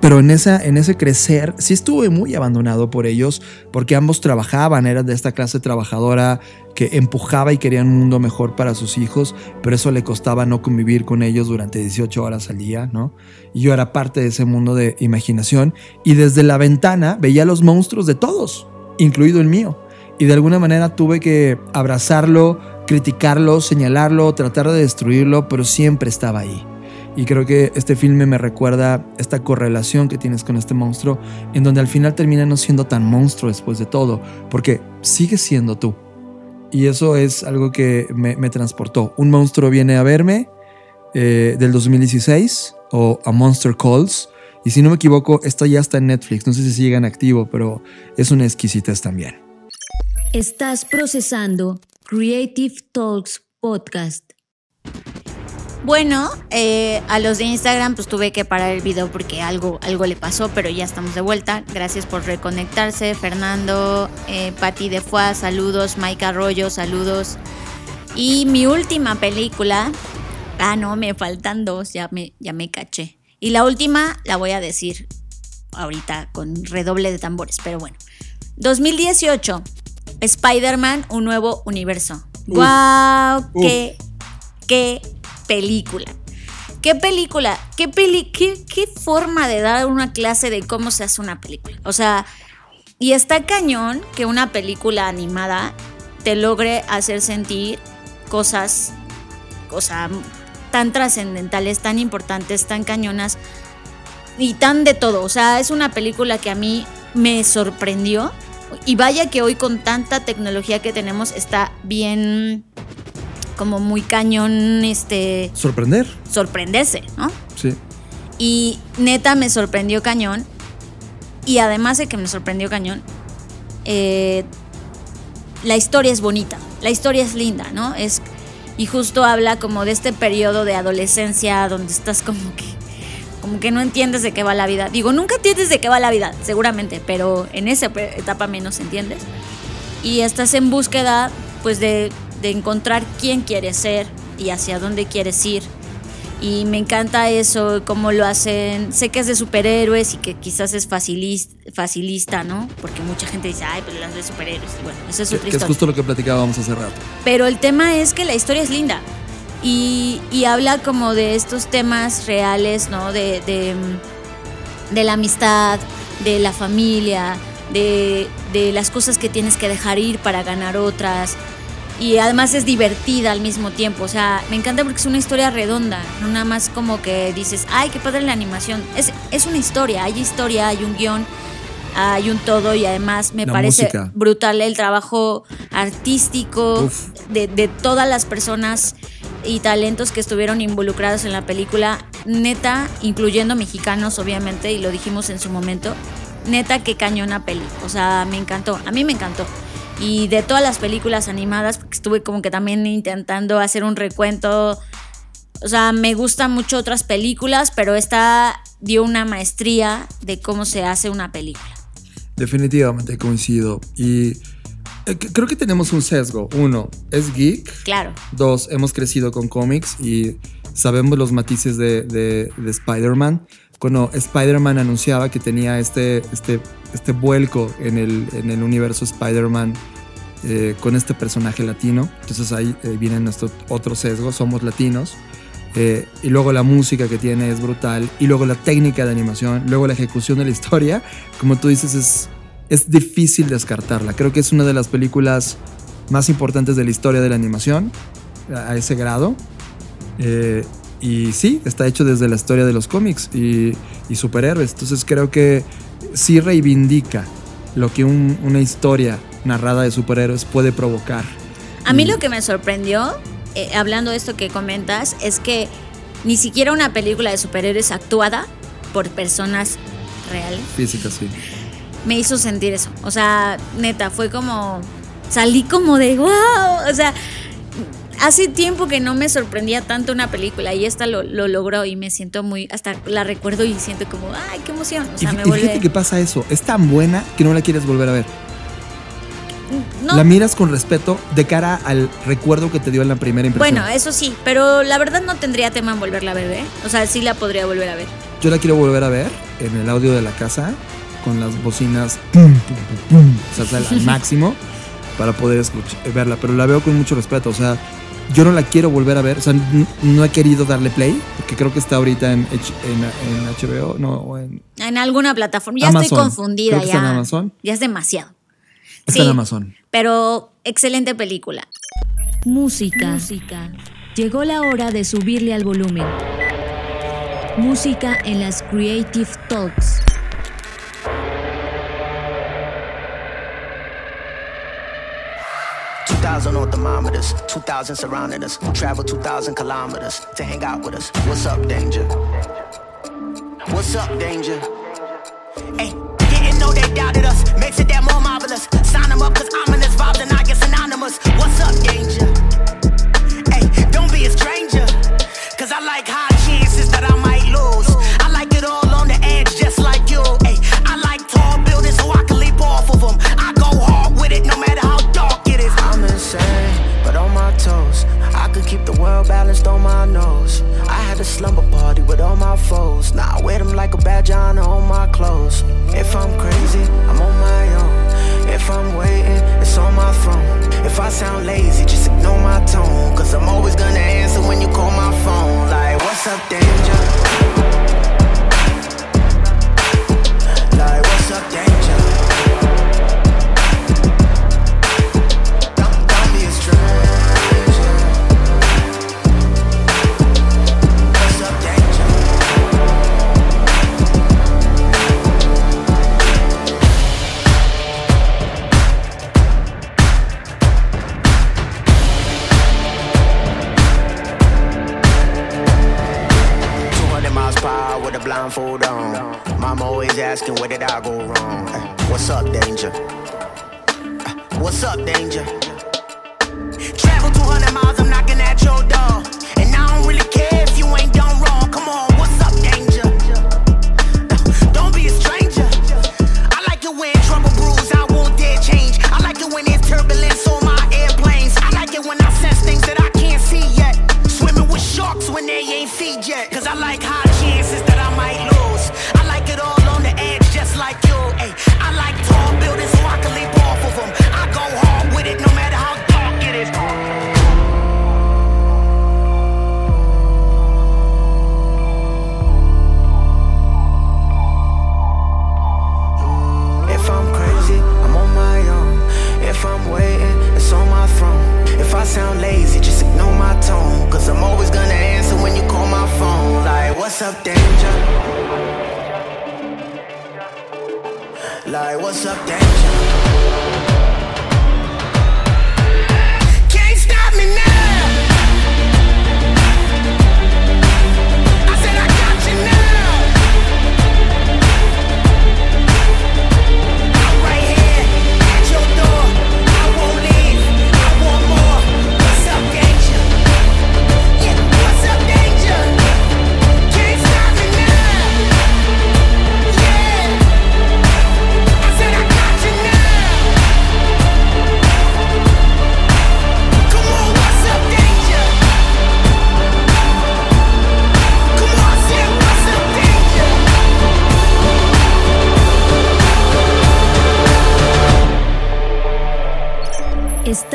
Pero en ese crecer sí estuve muy abandonado por ellos porque ambos trabajaban, eran de esta clase trabajadora que empujaba y quería un mundo mejor para sus hijos, pero eso le costaba no convivir con ellos durante 18 horas al día, ¿no? Y yo era parte de ese mundo de imaginación y desde la ventana veía los monstruos de todos, incluido el mío. Y de alguna manera tuve que abrazarlo, criticarlo, señalarlo, tratar de destruirlo, pero siempre estaba ahí. Y creo que este filme me recuerda esta correlación que tienes con este monstruo, en donde al final termina no siendo tan monstruo después de todo, porque sigue siendo tú. Y eso es algo que me, transportó. Un monstruo viene a verme eh, del 2016, o A Monster Calls. Y si no me equivoco, esto ya está en Netflix. No sé si sigue en activo, pero es una exquisitez también. Estás procesando Creative Talks Podcast. Bueno, eh, a los de Instagram pues tuve que parar el video porque algo, algo le pasó, pero ya estamos de vuelta. Gracias por reconectarse. Fernando, eh, Patti de Fuá, saludos. Mike Arroyo, saludos. Y mi última película. Ah, no, me faltan dos, ya me, ya me caché. Y la última la voy a decir ahorita con redoble de tambores, pero bueno. 2018, Spider-Man, un nuevo universo. ¡Guau! Wow, ¡Qué, qué película. ¿Qué película? ¿Qué, peli qué, ¿Qué forma de dar una clase de cómo se hace una película? O sea, y está cañón que una película animada te logre hacer sentir cosas, cosas tan trascendentales, tan importantes, tan cañonas y tan de todo. O sea, es una película que a mí me sorprendió. Y vaya que hoy con tanta tecnología que tenemos está bien como muy cañón, este... Sorprender. Sorprenderse, ¿no? Sí. Y neta me sorprendió cañón. Y además de que me sorprendió cañón, eh, la historia es bonita, la historia es linda, ¿no? Es, y justo habla como de este periodo de adolescencia donde estás como que, como que no entiendes de qué va la vida. Digo, nunca entiendes de qué va la vida, seguramente, pero en esa etapa menos entiendes. Y estás en búsqueda, pues, de de encontrar quién quieres ser y hacia dónde quieres ir. Y me encanta eso, cómo lo hacen. Sé que es de superhéroes y que quizás es facilista, facilista ¿no? Porque mucha gente dice, ay, pero las de superhéroes. bueno, eso es otra que, es justo lo que platicábamos hace rato. Pero el tema es que la historia es linda. Y, y habla como de estos temas reales, ¿no? De, de, de la amistad, de la familia, de, de las cosas que tienes que dejar ir para ganar otras, y además es divertida al mismo tiempo. O sea, me encanta porque es una historia redonda, no nada más como que dices, ay, qué padre la animación. Es, es una historia, hay historia, hay un guion. hay un todo y además me La parece música. brutal el trabajo artístico de, de todas las personas y talentos que estuvieron involucrados en la película, neta, incluyendo mexicanos obviamente, y lo dijimos en su momento, neta que cañona peli, o sea, me encantó, a mí me encantó. Y de todas las películas animadas, porque estuve como que también intentando hacer un recuento, o sea, me gustan mucho otras películas, pero esta dio una maestría de cómo se hace una película. Definitivamente coincido. Y eh, creo que tenemos un sesgo. Uno, es geek. Claro. Dos, hemos crecido con cómics y sabemos los matices de, de- de Spider-Man. Cuando Spider-Man anunciaba que tenía este, este, este vuelco en el, en el universo Spider-Man eh, con este personaje latino, entonces ahí eh, viene nuestro otro sesgo, somos latinos. Eh, y luego la música que tiene es brutal. Y luego la técnica de animación. Luego la ejecución de la historia. Como tú dices, es, es difícil descartarla. Creo que es una de las películas más importantes de la historia de la animación. A ese grado. Eh, y sí, está hecho desde la historia de los cómics y superhéroes. Entonces creo que sí reivindica lo que un- una historia narrada de superhéroes puede provocar. A mí Y- lo que me sorprendió, eh, hablando de esto que comentas, es que ni siquiera una película de superhéroes actuada por personas reales Física, sí. me hizo sentir eso. O sea, neta, fue como. Salí como de wow. O sea, hace tiempo que no me sorprendía tanto una película y esta lo, lo logró y me siento muy. Hasta la recuerdo y siento como, ay, qué emoción. O Y, sea, fí- me y fíjate vuelve. que pasa eso. Es tan buena que no la quieres volver a ver. No, La miras con respeto de cara al recuerdo que te dio en la primera impresión. bueno, eso sí, pero la verdad no tendría tema en volverla a ver, ¿eh? O sea, sí la podría volver a ver. Yo la quiero volver a ver en el audio de la casa con las bocinas pum, pum, pum, pum, o sea, al, al máximo para poder escuchar, verla, pero la veo con mucho respeto, o sea, yo no la quiero volver a ver, o sea, no he querido darle play porque creo que está ahorita en, H- en, en HBO, no, o en, En alguna plataforma. Ya estoy confundida. Creo que ya. está en Amazon. Ya es demasiado. está en Amazon. Pero excelente película. Música. Música. Llegó la hora de subirle al volumen. Música en las Creative Talks. Thousand on thermometers, two thousand surrounding us. Travel two thousand kilometers to hang out with us. What's up, danger? What's up, danger? Hey, didn't know they doubted us. Makes it that more marvelous. Sign them up, cause ominous vibes and I get synonymous. What's up, danger? With all my foes. Now I wear them like a badge on my clothes. If I'm crazy, I'm on my own. If I'm waiting, it's on my throne. If I sound lazy, just ignore my tone. Cause I'm always gonna answer when you call my phone. Like, what's up, danger? Asking where did I go wrong. What's up, danger? What's up, danger? Up, danger? Like, what's up, danger?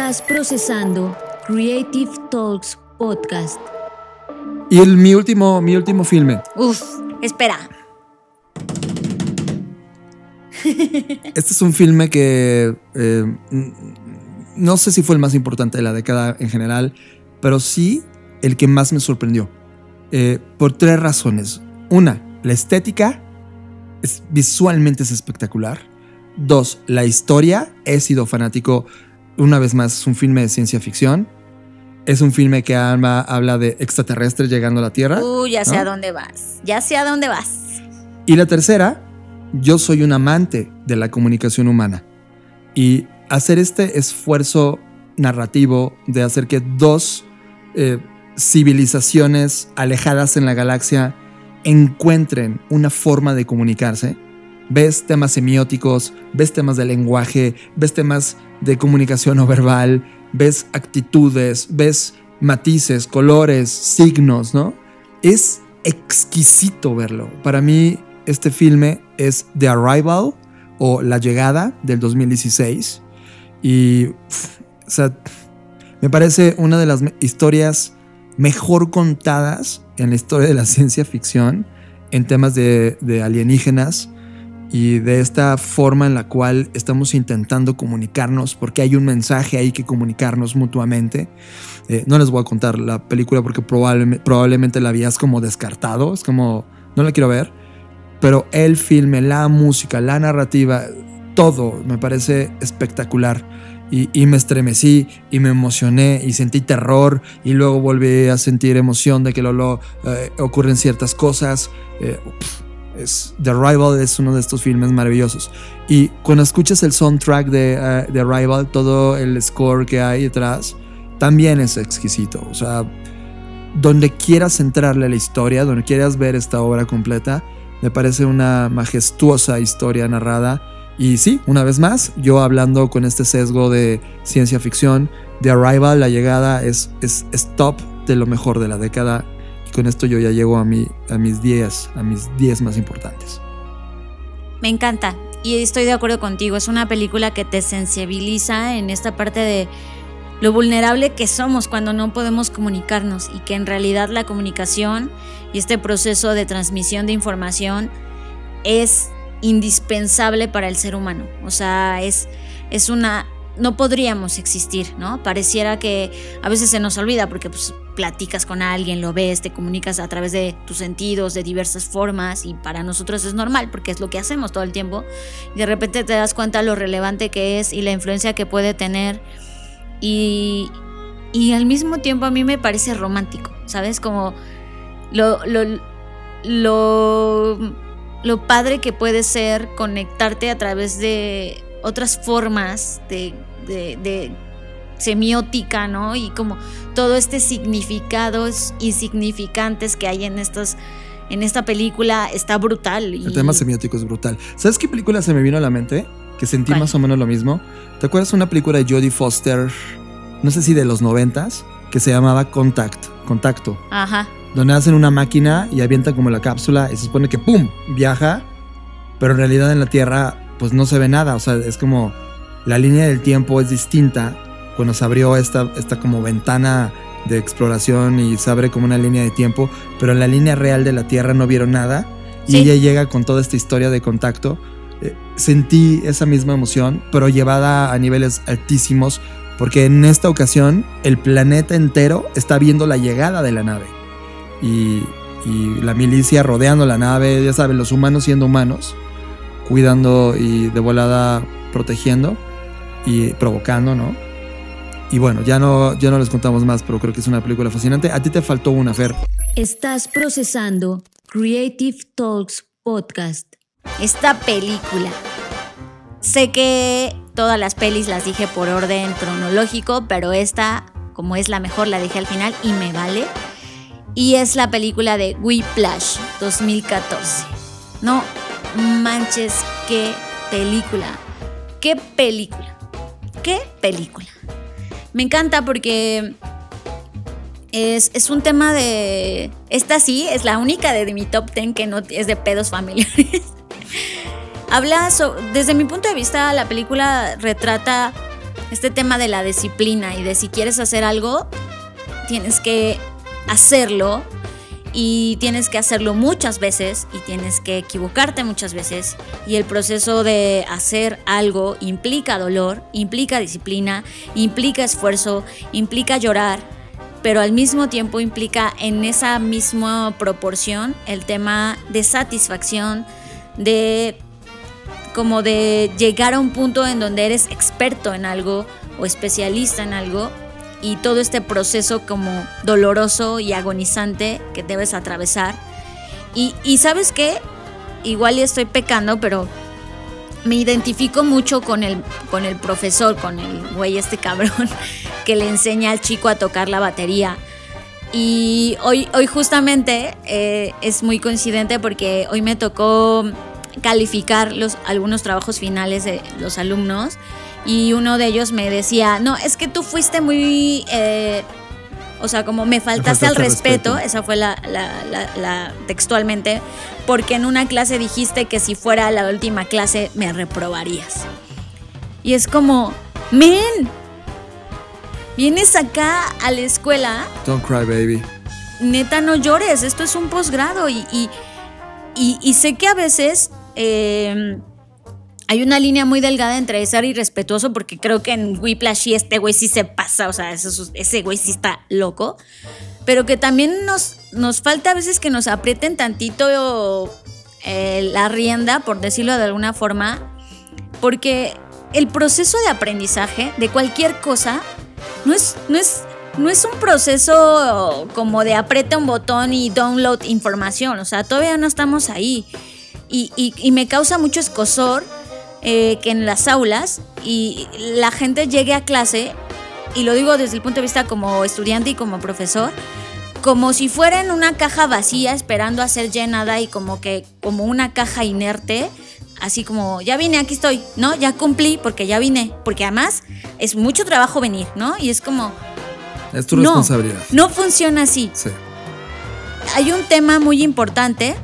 Estás procesando Creative Talks Podcast. Y el, mi, último, mi último filme. Uf, espera. Este es un filme que eh, no sé si fue el más importante de la década en general, pero sí el que más me sorprendió. Eh, por tres razones. Una, la estética es, visualmente es espectacular. Dos, la historia. He sido fanático, una vez más, es un filme de ciencia ficción. Es un filme que habla, habla de extraterrestres llegando a la Tierra. Uh, ya sé ¿no? a dónde vas. Ya sé a dónde vas. Y la tercera, yo soy un amante de la comunicación humana. Y hacer este esfuerzo narrativo de hacer que dos eh, civilizaciones alejadas en la galaxia encuentren una forma de comunicarse. Ves temas semióticos, ves temas de lenguaje, ves temas de comunicación no verbal, ves actitudes, ves matices, colores, signos, ¿no? Es exquisito verlo. Para mí, este filme es The Arrival o La Llegada del 2016. Y, o sea, me parece una de las historias mejor contadas en la historia de la ciencia ficción en temas de, de alienígenas y de esta forma en la cual estamos intentando comunicarnos porque hay un mensaje ahí que comunicarnos mutuamente. Eh, no les voy a contar la película porque probablemente, la habías como descartado, es como, no la quiero ver, pero el filme, la música, la narrativa, todo me parece espectacular. Y, y me estremecí y me emocioné y sentí terror y luego volví a sentir emoción de que lo, lo, eh, ocurren ciertas cosas. Eh, pf, The Arrival es uno de estos filmes maravillosos. Y cuando escuchas el soundtrack de, eh, The Arrival, todo el score que hay detrás, también es exquisito. O sea, donde quieras entrarle a la historia, donde quieras ver esta obra completa, me parece una majestuosa historia narrada. Y sí, una vez más, yo hablando con este sesgo de ciencia ficción, The Arrival, la llegada, es, es, es top de lo mejor de la década. Con esto yo ya llego a, a mis 10, a mis 10 más importantes. Me encanta. Y estoy de acuerdo contigo. Es una película que te sensibiliza en esta parte de lo vulnerable que somos cuando no podemos comunicarnos y que en realidad la comunicación y este proceso de transmisión de información es indispensable para el ser humano. O sea, es, es una... No podríamos existir, ¿no? Pareciera que a veces se nos olvida porque pues, platicas con alguien, lo ves, te comunicas a través de tus sentidos de diversas formas y para nosotros es normal porque es lo que hacemos todo el tiempo. Y de repente te das cuenta lo relevante que es y la influencia que puede tener y, y al mismo tiempo a mí me parece romántico, ¿sabes? Como lo, lo, lo, lo padre que puede ser conectarte a través de otras formas de, de, de semiótica, ¿no? Y como todo este significados insignificantes que hay en estos en esta película está brutal. Y El tema semiótico es brutal. ¿Sabes qué película se me vino a la mente? Que sentí ¿Cuál? más o menos lo mismo. ¿Te acuerdas de una película de Jodie Foster, no sé si de los noventas, que se llamaba Contact, Contacto? Ajá. donde hacen una máquina y avientan como la cápsula y se supone que ¡pum! viaja, pero en realidad en la Tierra pues no se ve nada, o sea, es como la línea del tiempo es distinta. Cuando se abrió esta, esta como ventana de exploración y se abre como una línea de tiempo, pero en la línea real de la Tierra no vieron nada. Y ella llega con toda esta historia de contacto. Eh, sentí esa misma emoción, pero llevada a niveles altísimos, porque en esta ocasión el planeta entero está viendo la llegada de la nave. Y, y la milicia rodeando la nave, ya saben, los humanos siendo humanos, cuidando y de volada protegiendo y provocando, ¿no? Y bueno, ya no, ya no les contamos más, pero creo que es una película fascinante. A ti te faltó una, Fer. Estás procesando Creative Talks Podcast. Esta película. Sé que todas las pelis las dije por orden cronológico, pero esta, como es la mejor, la dije al final y me vale. Y es la película de Whiplash 2014. No manches, qué película. Qué película. Qué película. Me encanta porque es, es, un tema de... Esta sí, es la única de, mi top 10 que no es de pedos familiares. Habla, desde mi punto de vista, la película retrata este tema de la disciplina y de si quieres hacer algo, tienes que hacerlo y tienes que hacerlo muchas veces y tienes que equivocarte muchas veces. Y el proceso de hacer algo implica dolor, implica disciplina, implica esfuerzo, implica llorar, pero al mismo tiempo implica en esa misma proporción el tema de satisfacción, de como de llegar a un punto en donde eres experto en algo o especialista en algo y todo este proceso como doloroso y agonizante que debes atravesar. Y, sabes qué, igual estoy pecando, pero me identifico mucho con el, con el profesor, con el güey este cabrón que le enseña al chico a tocar la batería. Y hoy, hoy justamente eh, es muy coincidente porque hoy me tocó calificar los, algunos trabajos finales de los alumnos y uno de ellos me decía, no, es que tú fuiste muy... Eh, o sea, como me faltaste al respeto, esa fue la, la, textualmente, porque en una clase dijiste que si fuera la última clase me reprobarías. Y es como, men, vienes acá a la escuela. Don't cry, baby. Neta, no llores, esto es un posgrado y, y, y, sé que a veces eh, hay una línea muy delgada entre ser irrespetuoso, porque creo que en Whiplash y este güey sí se pasa, o sea, ese güey sí está loco, pero que también nos, nos falta a veces que nos aprieten tantito eh, la rienda, por decirlo de alguna forma, porque el proceso de aprendizaje de cualquier cosa no es, no es, no es un proceso como de aprieta un botón y download información, o sea, todavía no estamos ahí. Y, y me causa mucho escosor eh, que en las aulas y la gente llegue a clase, y lo digo desde el punto de vista como estudiante y como profesor, como si fuera en una caja vacía esperando a ser llenada y como que como una caja inerte, así como ya vine, aquí estoy, ¿no? Ya cumplí porque ya vine, porque además es mucho trabajo venir, ¿no? Y es como... Es tu responsabilidad. No funciona así. Sí. Hay un tema muy importante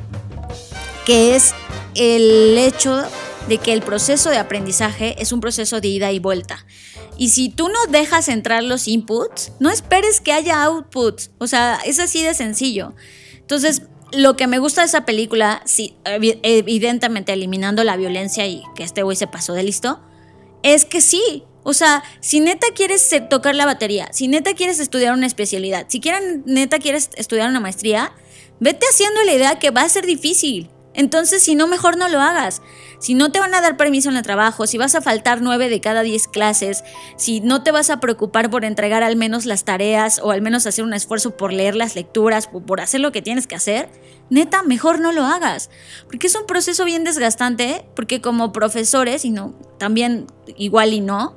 que es el hecho de que el proceso de aprendizaje es un proceso de ida y vuelta. Y si tú no dejas entrar los inputs, no esperes que haya outputs. O sea, es así de sencillo. Entonces, lo que me gusta de esa película, sí, evidentemente eliminando la violencia y que este güey se pasó de listo, es que sí. O sea, si neta quieres tocar la batería, si neta quieres estudiar una especialidad, si neta quieres estudiar una maestría, vete haciendo la idea que va a ser difícil. Entonces, si no, mejor no lo hagas. Si no te van a dar permiso en el trabajo, si vas a faltar nueve de cada diez clases, si no te vas a preocupar por entregar al menos las tareas o al menos hacer un esfuerzo por leer las lecturas, por hacer lo que tienes que hacer, neta, mejor no lo hagas. Porque es un proceso bien desgastante, porque como profesores, y no, también igual y no,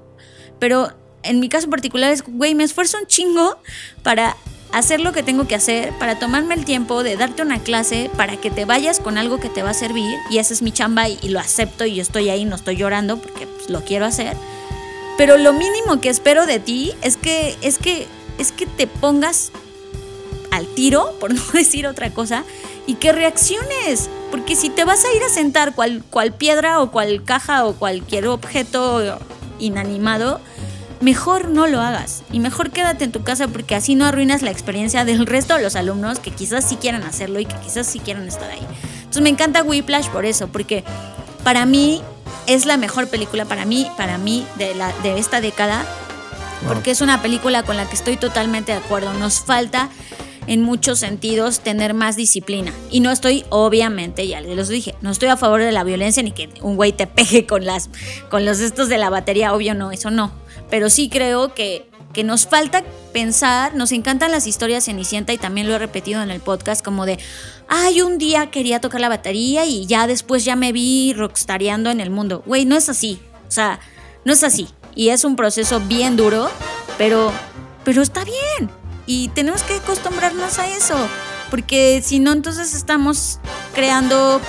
pero en mi caso particular es, güey, me esfuerzo un chingo para hacer lo que tengo que hacer, para tomarme el tiempo de darte una clase, para que te vayas con algo que te va a servir, y esa es mi chamba y, lo acepto y yo estoy ahí, no estoy llorando porque pues, lo quiero hacer. Pero lo mínimo que espero de ti es que, es que, es que te pongas al tiro, por no decir otra cosa, y que reacciones. Porque si te vas a ir a sentar cual, cual piedra o cual caja o cualquier objeto inanimado, mejor no lo hagas y mejor quédate en tu casa porque así no arruinas la experiencia del resto de los alumnos que quizás sí quieran hacerlo y que quizás sí quieran estar ahí. Entonces me encanta Whiplash por eso, porque para mí es la mejor película para mí, para mí de, la, de esta década, porque es una película con la que estoy totalmente de acuerdo. Nos falta en muchos sentidos tener más disciplina. Y no estoy, obviamente, ya les dije, no estoy a favor de la violencia ni que un güey te pegue con las con los estos de la batería, obvio no, eso no. Pero sí creo que que nos falta pensar, nos encantan las historias Cenicienta y también lo he repetido en el podcast como de, ay, un día quería tocar la batería y ya después ya me vi rockstareando en el mundo. Güey, no es así. O sea, no es así. Y es un proceso bien duro, pero, pero está bien. Y tenemos que acostumbrarnos a eso. Porque si no, entonces estamos creando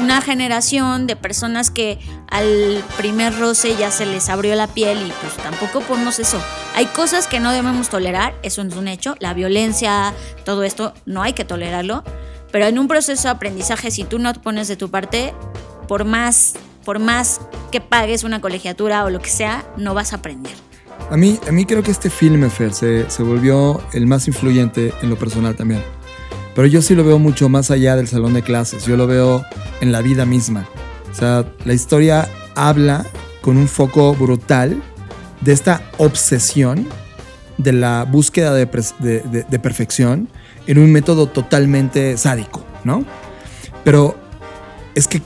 una generación de personas que al primer roce ya se les abrió la piel y pues tampoco podemos eso. Hay cosas que no debemos tolerar, eso es un hecho, la violencia, todo esto no hay que tolerarlo, pero en un proceso de aprendizaje si tú no pones de tu parte, por más por más que pagues una colegiatura o lo que sea, no vas a aprender. A mí, a mí creo que este filme, Fer, se, se volvió el más influyente en lo personal también. Pero yo sí lo veo mucho más allá del salón de clases, yo lo veo en la vida misma. O sea, la historia habla con un foco brutal de esta obsesión de la búsqueda de, perfección en un método totalmente sádico, ¿no? Pero es que,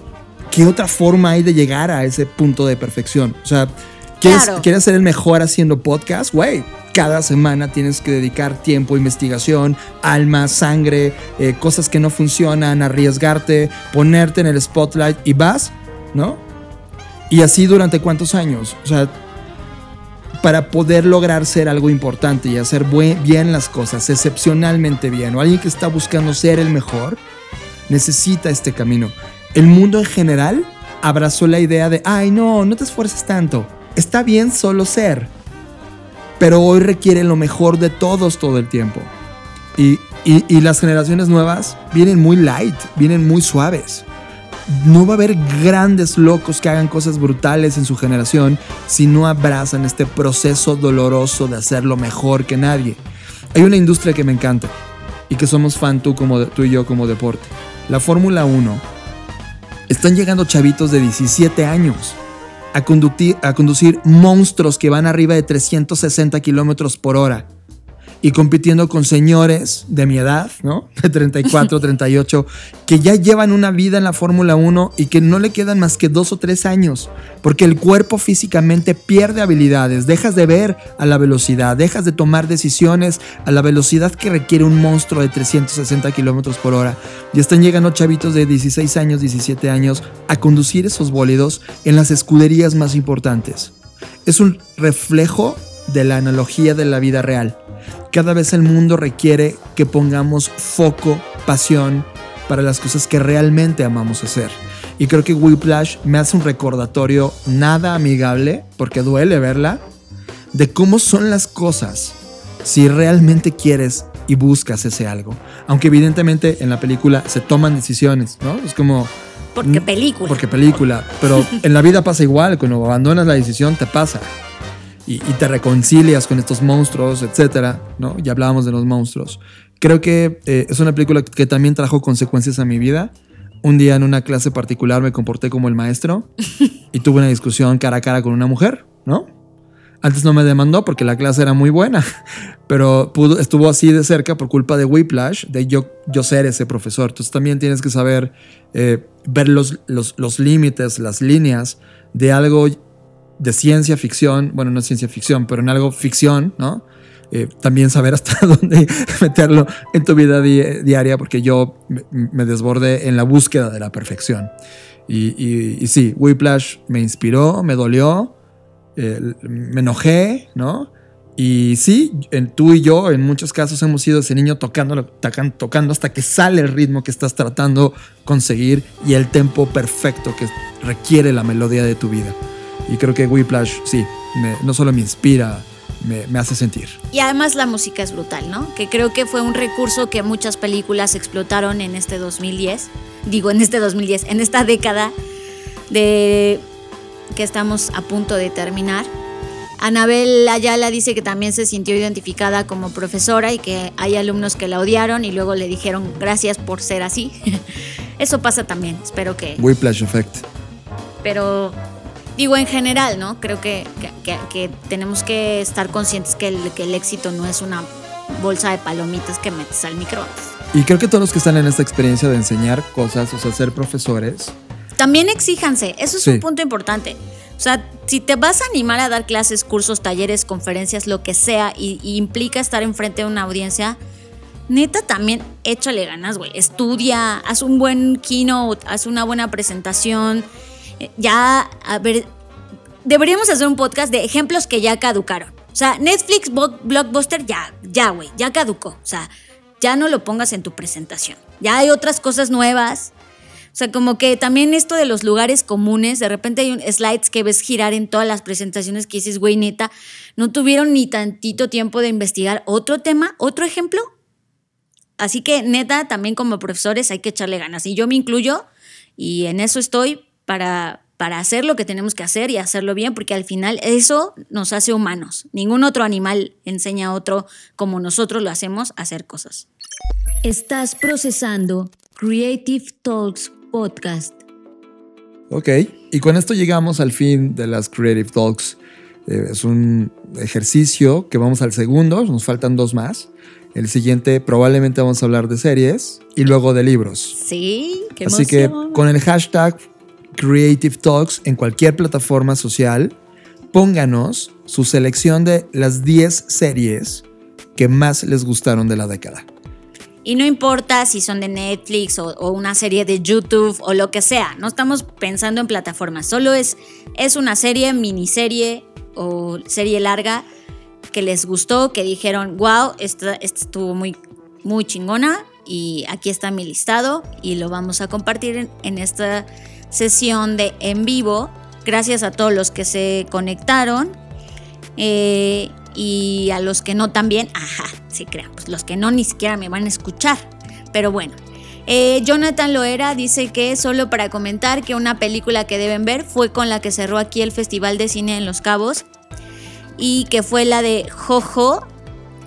¿qué otra forma hay de llegar a ese punto de perfección? O sea, ¿quieres, ¿quieres ser el mejor haciendo podcast? Güey, cada semana tienes que dedicar tiempo, investigación, alma, sangre, eh, cosas que no funcionan, arriesgarte, ponerte en el spotlight y vas, ¿no? Y así durante cuántos años. O sea, para poder lograr ser algo importante y hacer bien las cosas, excepcionalmente bien, o alguien que está buscando ser el mejor, necesita este camino. El mundo en general abrazó la idea de, ay no, no te esfuerces tanto, está bien solo ser pero hoy requiere lo mejor de todos todo el tiempo. Y, las generaciones nuevas vienen muy light, vienen muy suaves. No va a haber grandes locos que hagan cosas brutales en su generación si no abrazan este proceso doloroso de hacerlo mejor que nadie. Hay una industria que me encanta y que somos fan tú, como, tú y yo como deporte. La Fórmula 1. Están llegando chavitos de 17 años a, conducir, a conducir monstruos que van arriba de 360 kilómetros por hora y compitiendo con señores de mi edad, ¿no? De 34, 38, que ya llevan una vida en la Fórmula 1 y que no le quedan más que dos o tres años, porque el cuerpo físicamente pierde habilidades, dejas de ver a la velocidad, dejas de tomar decisiones a la velocidad que requiere un monstruo de 360 kilómetros por hora. Y están llegando chavitos de 16 años, 17 años a conducir esos bólidos en las escuderías más importantes. Es un reflejo de la analogía de la vida real. Cada vez el mundo requiere que pongamos foco, pasión para las cosas que realmente amamos hacer. Y creo que Whiplash me hace un recordatorio nada amigable, porque duele verla, de cómo son las cosas si realmente quieres y buscas ese algo. Aunque evidentemente en la película se toman decisiones, ¿no? Es como... Porque película. Porque película. Pero en la vida pasa igual, cuando abandonas la decisión te pasa y, te reconcilias con estos monstruos, etcétera, ¿no? Ya hablábamos de los monstruos. Creo que eh, es una película que también trajo consecuencias a mi vida. Un día en una clase particular me comporté como el maestro y tuve una discusión cara a cara con una mujer, ¿no? Antes no me demandó porque la clase era muy buena, pero estuvo así de cerca por culpa de Whiplash, de yo, ser ese profesor. Entonces también tienes que saber eh, ver los límites, las líneas de algo de ciencia ficción, bueno, no ciencia ficción, pero en algo ficción, ¿no? Eh, también saber hasta dónde meterlo en tu vida diaria, porque yo me, desbordé en la búsqueda de la perfección. Y, sí, Whiplash me inspiró, me dolió, me enojé, ¿no? Y sí, en, tú y yo en muchos casos hemos sido ese niño tocando, tocando hasta que sale el ritmo que estás tratando conseguir y el tempo perfecto que requiere la melodía de tu vida. Y creo que Whiplash, sí, no solo me inspira, me, hace sentir. Y además la música es brutal, ¿no? Que creo que fue un recurso que muchas películas explotaron en este 2010. Digo, en este 2010, en esta década de que estamos a punto de terminar. Anabel Ayala dice que también se sintió identificada como profesora y que hay alumnos que la odiaron y luego le dijeron gracias por ser así. Eso pasa también, espero que... Whiplash Effect. Pero digo en general, ¿no? Creo que, tenemos que estar conscientes que el, que el, éxito no es una bolsa de palomitas que metes al microondas. Y creo que todos los que están en esta experiencia de enseñar cosas, o sea, ser profesores, También exíjanse, eso es Sí. un punto importante. O sea, si te vas a animar a dar clases, cursos, talleres, conferencias, lo que sea, y, y implica estar enfrente de una audiencia, neta también échale ganas, güey. Estudia, haz un buen keynote, haz una buena presentación. Ya, a ver, deberíamos hacer un podcast de ejemplos que ya caducaron. O sea, Netflix Blockbuster ya, ya, güey, ya caducó. O sea, ya no lo pongas en tu presentación. Ya hay otras cosas nuevas. O sea, como que también esto de los lugares comunes, de repente hay un slides que ves girar en todas las presentaciones que dices, güey, neta, no tuvieron ni tantito tiempo de investigar otro tema, otro ejemplo. Así que neta, también como profesores hay que echarle ganas. Y yo me incluyo y en eso estoy para, para hacer lo que tenemos que hacer y hacerlo bien, porque al final eso nos hace humanos. Ningún otro animal enseña a otro como nosotros lo hacemos a hacer cosas. Estás procesando Creative Talks Podcast. Ok, y con esto llegamos al fin de las Creative Talks. Eh, es un ejercicio que vamos al segundo, nos faltan dos más. El siguiente probablemente vamos a hablar de series y luego de libros. Sí, qué Así que emoción. con el hashtag Creative Talks en cualquier plataforma social, pónganos su selección de las 10 series que más les gustaron de la década. Y no importa si son de Netflix o, una serie de YouTube o lo que sea, no estamos pensando en plataformas, solo es, es una serie, miniserie o serie larga que les gustó, que dijeron, wow, esta, estuvo muy, muy chingona y aquí está mi listado y lo vamos a compartir en esta sesión de en vivo. Gracias a todos los que se conectaron. Eh, y a los que no también, ajá, sí crean, pues los que no ni siquiera me van a escuchar. Pero bueno, Eh, Jonathan Loera dice que solo para comentar que una película que deben ver fue con la que cerró aquí el Festival de Cine en Los Cabos y que fue la de Jojo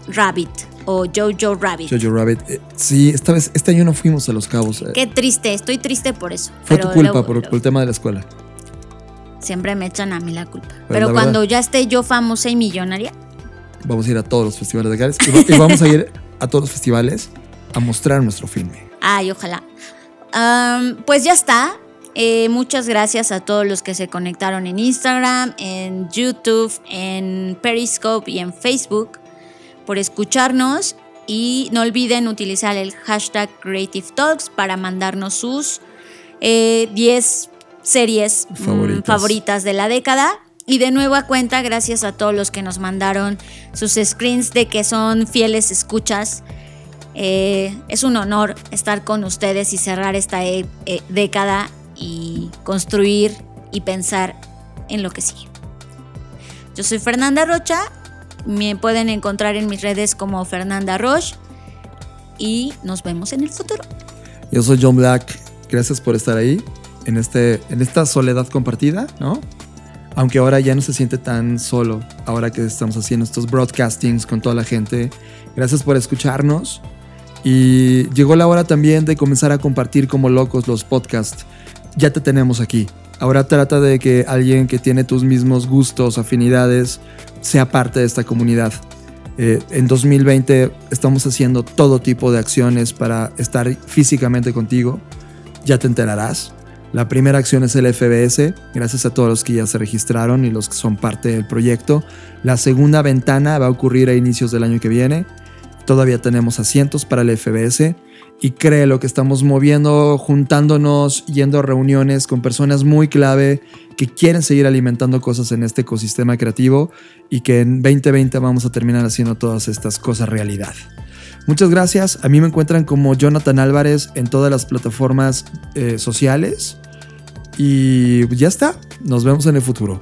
Rabbit o Jojo Rabbit. Jojo Rabbit. eh, sí, esta vez, este año no fuimos a Los Cabos. eh. Qué triste, estoy triste por eso. Fue tu culpa por, por el tema de la escuela. Siempre me echan a mí la culpa. Pero Pero la cuando verdad- ya esté yo famosa y millonaria, Vamos a ir a todos los festivales de Gales y, va- y vamos a ir a todos los festivales a mostrar nuestro filme. Ay, ojalá. Pues ya está. Eh, muchas gracias a todos los que se conectaron en Instagram, en YouTube, en Periscope y en Facebook por escucharnos. Y no olviden utilizar el hashtag Creative Talks para mandarnos sus eh, 10 series mm, Favoritas. favoritas de la década. Y de nueva cuenta, gracias a todos los que nos mandaron sus screens de que son fieles escuchas. Eh, es un honor estar con ustedes y cerrar esta e- eh, década y construir y pensar en lo que sigue. Yo soy Fernanda Rocha, me pueden encontrar en mis redes como Fernanda Roche y nos vemos en el futuro. Yo soy John Black. Gracias por estar ahí en, este, en esta soledad compartida, ¿no? Aunque ahora ya no se siente tan solo, ahora que estamos haciendo estos broadcastings con toda la gente. Gracias por escucharnos. Y llegó la hora también de comenzar a compartir como locos los podcasts. Ya te tenemos aquí. Ahora trata de que alguien que tiene tus mismos gustos, afinidades, sea parte de esta comunidad. Eh, en 2020 estamos haciendo todo tipo de acciones para estar físicamente contigo. Ya te enterarás. La primera acción es el FBS, gracias a todos los que ya se registraron y los que son parte del proyecto. La segunda ventana va a ocurrir a inicios del año que viene. Todavía tenemos asientos para el FBS y créelo que estamos moviendo, juntándonos, yendo a reuniones con personas muy clave que quieren seguir alimentando cosas en este ecosistema creativo y que en 2020 vamos a terminar haciendo todas estas cosas realidad. Muchas gracias. A mí me encuentran como Jonathan Álvarez en todas las plataformas eh, sociales. Y ya está. Nos vemos en el futuro.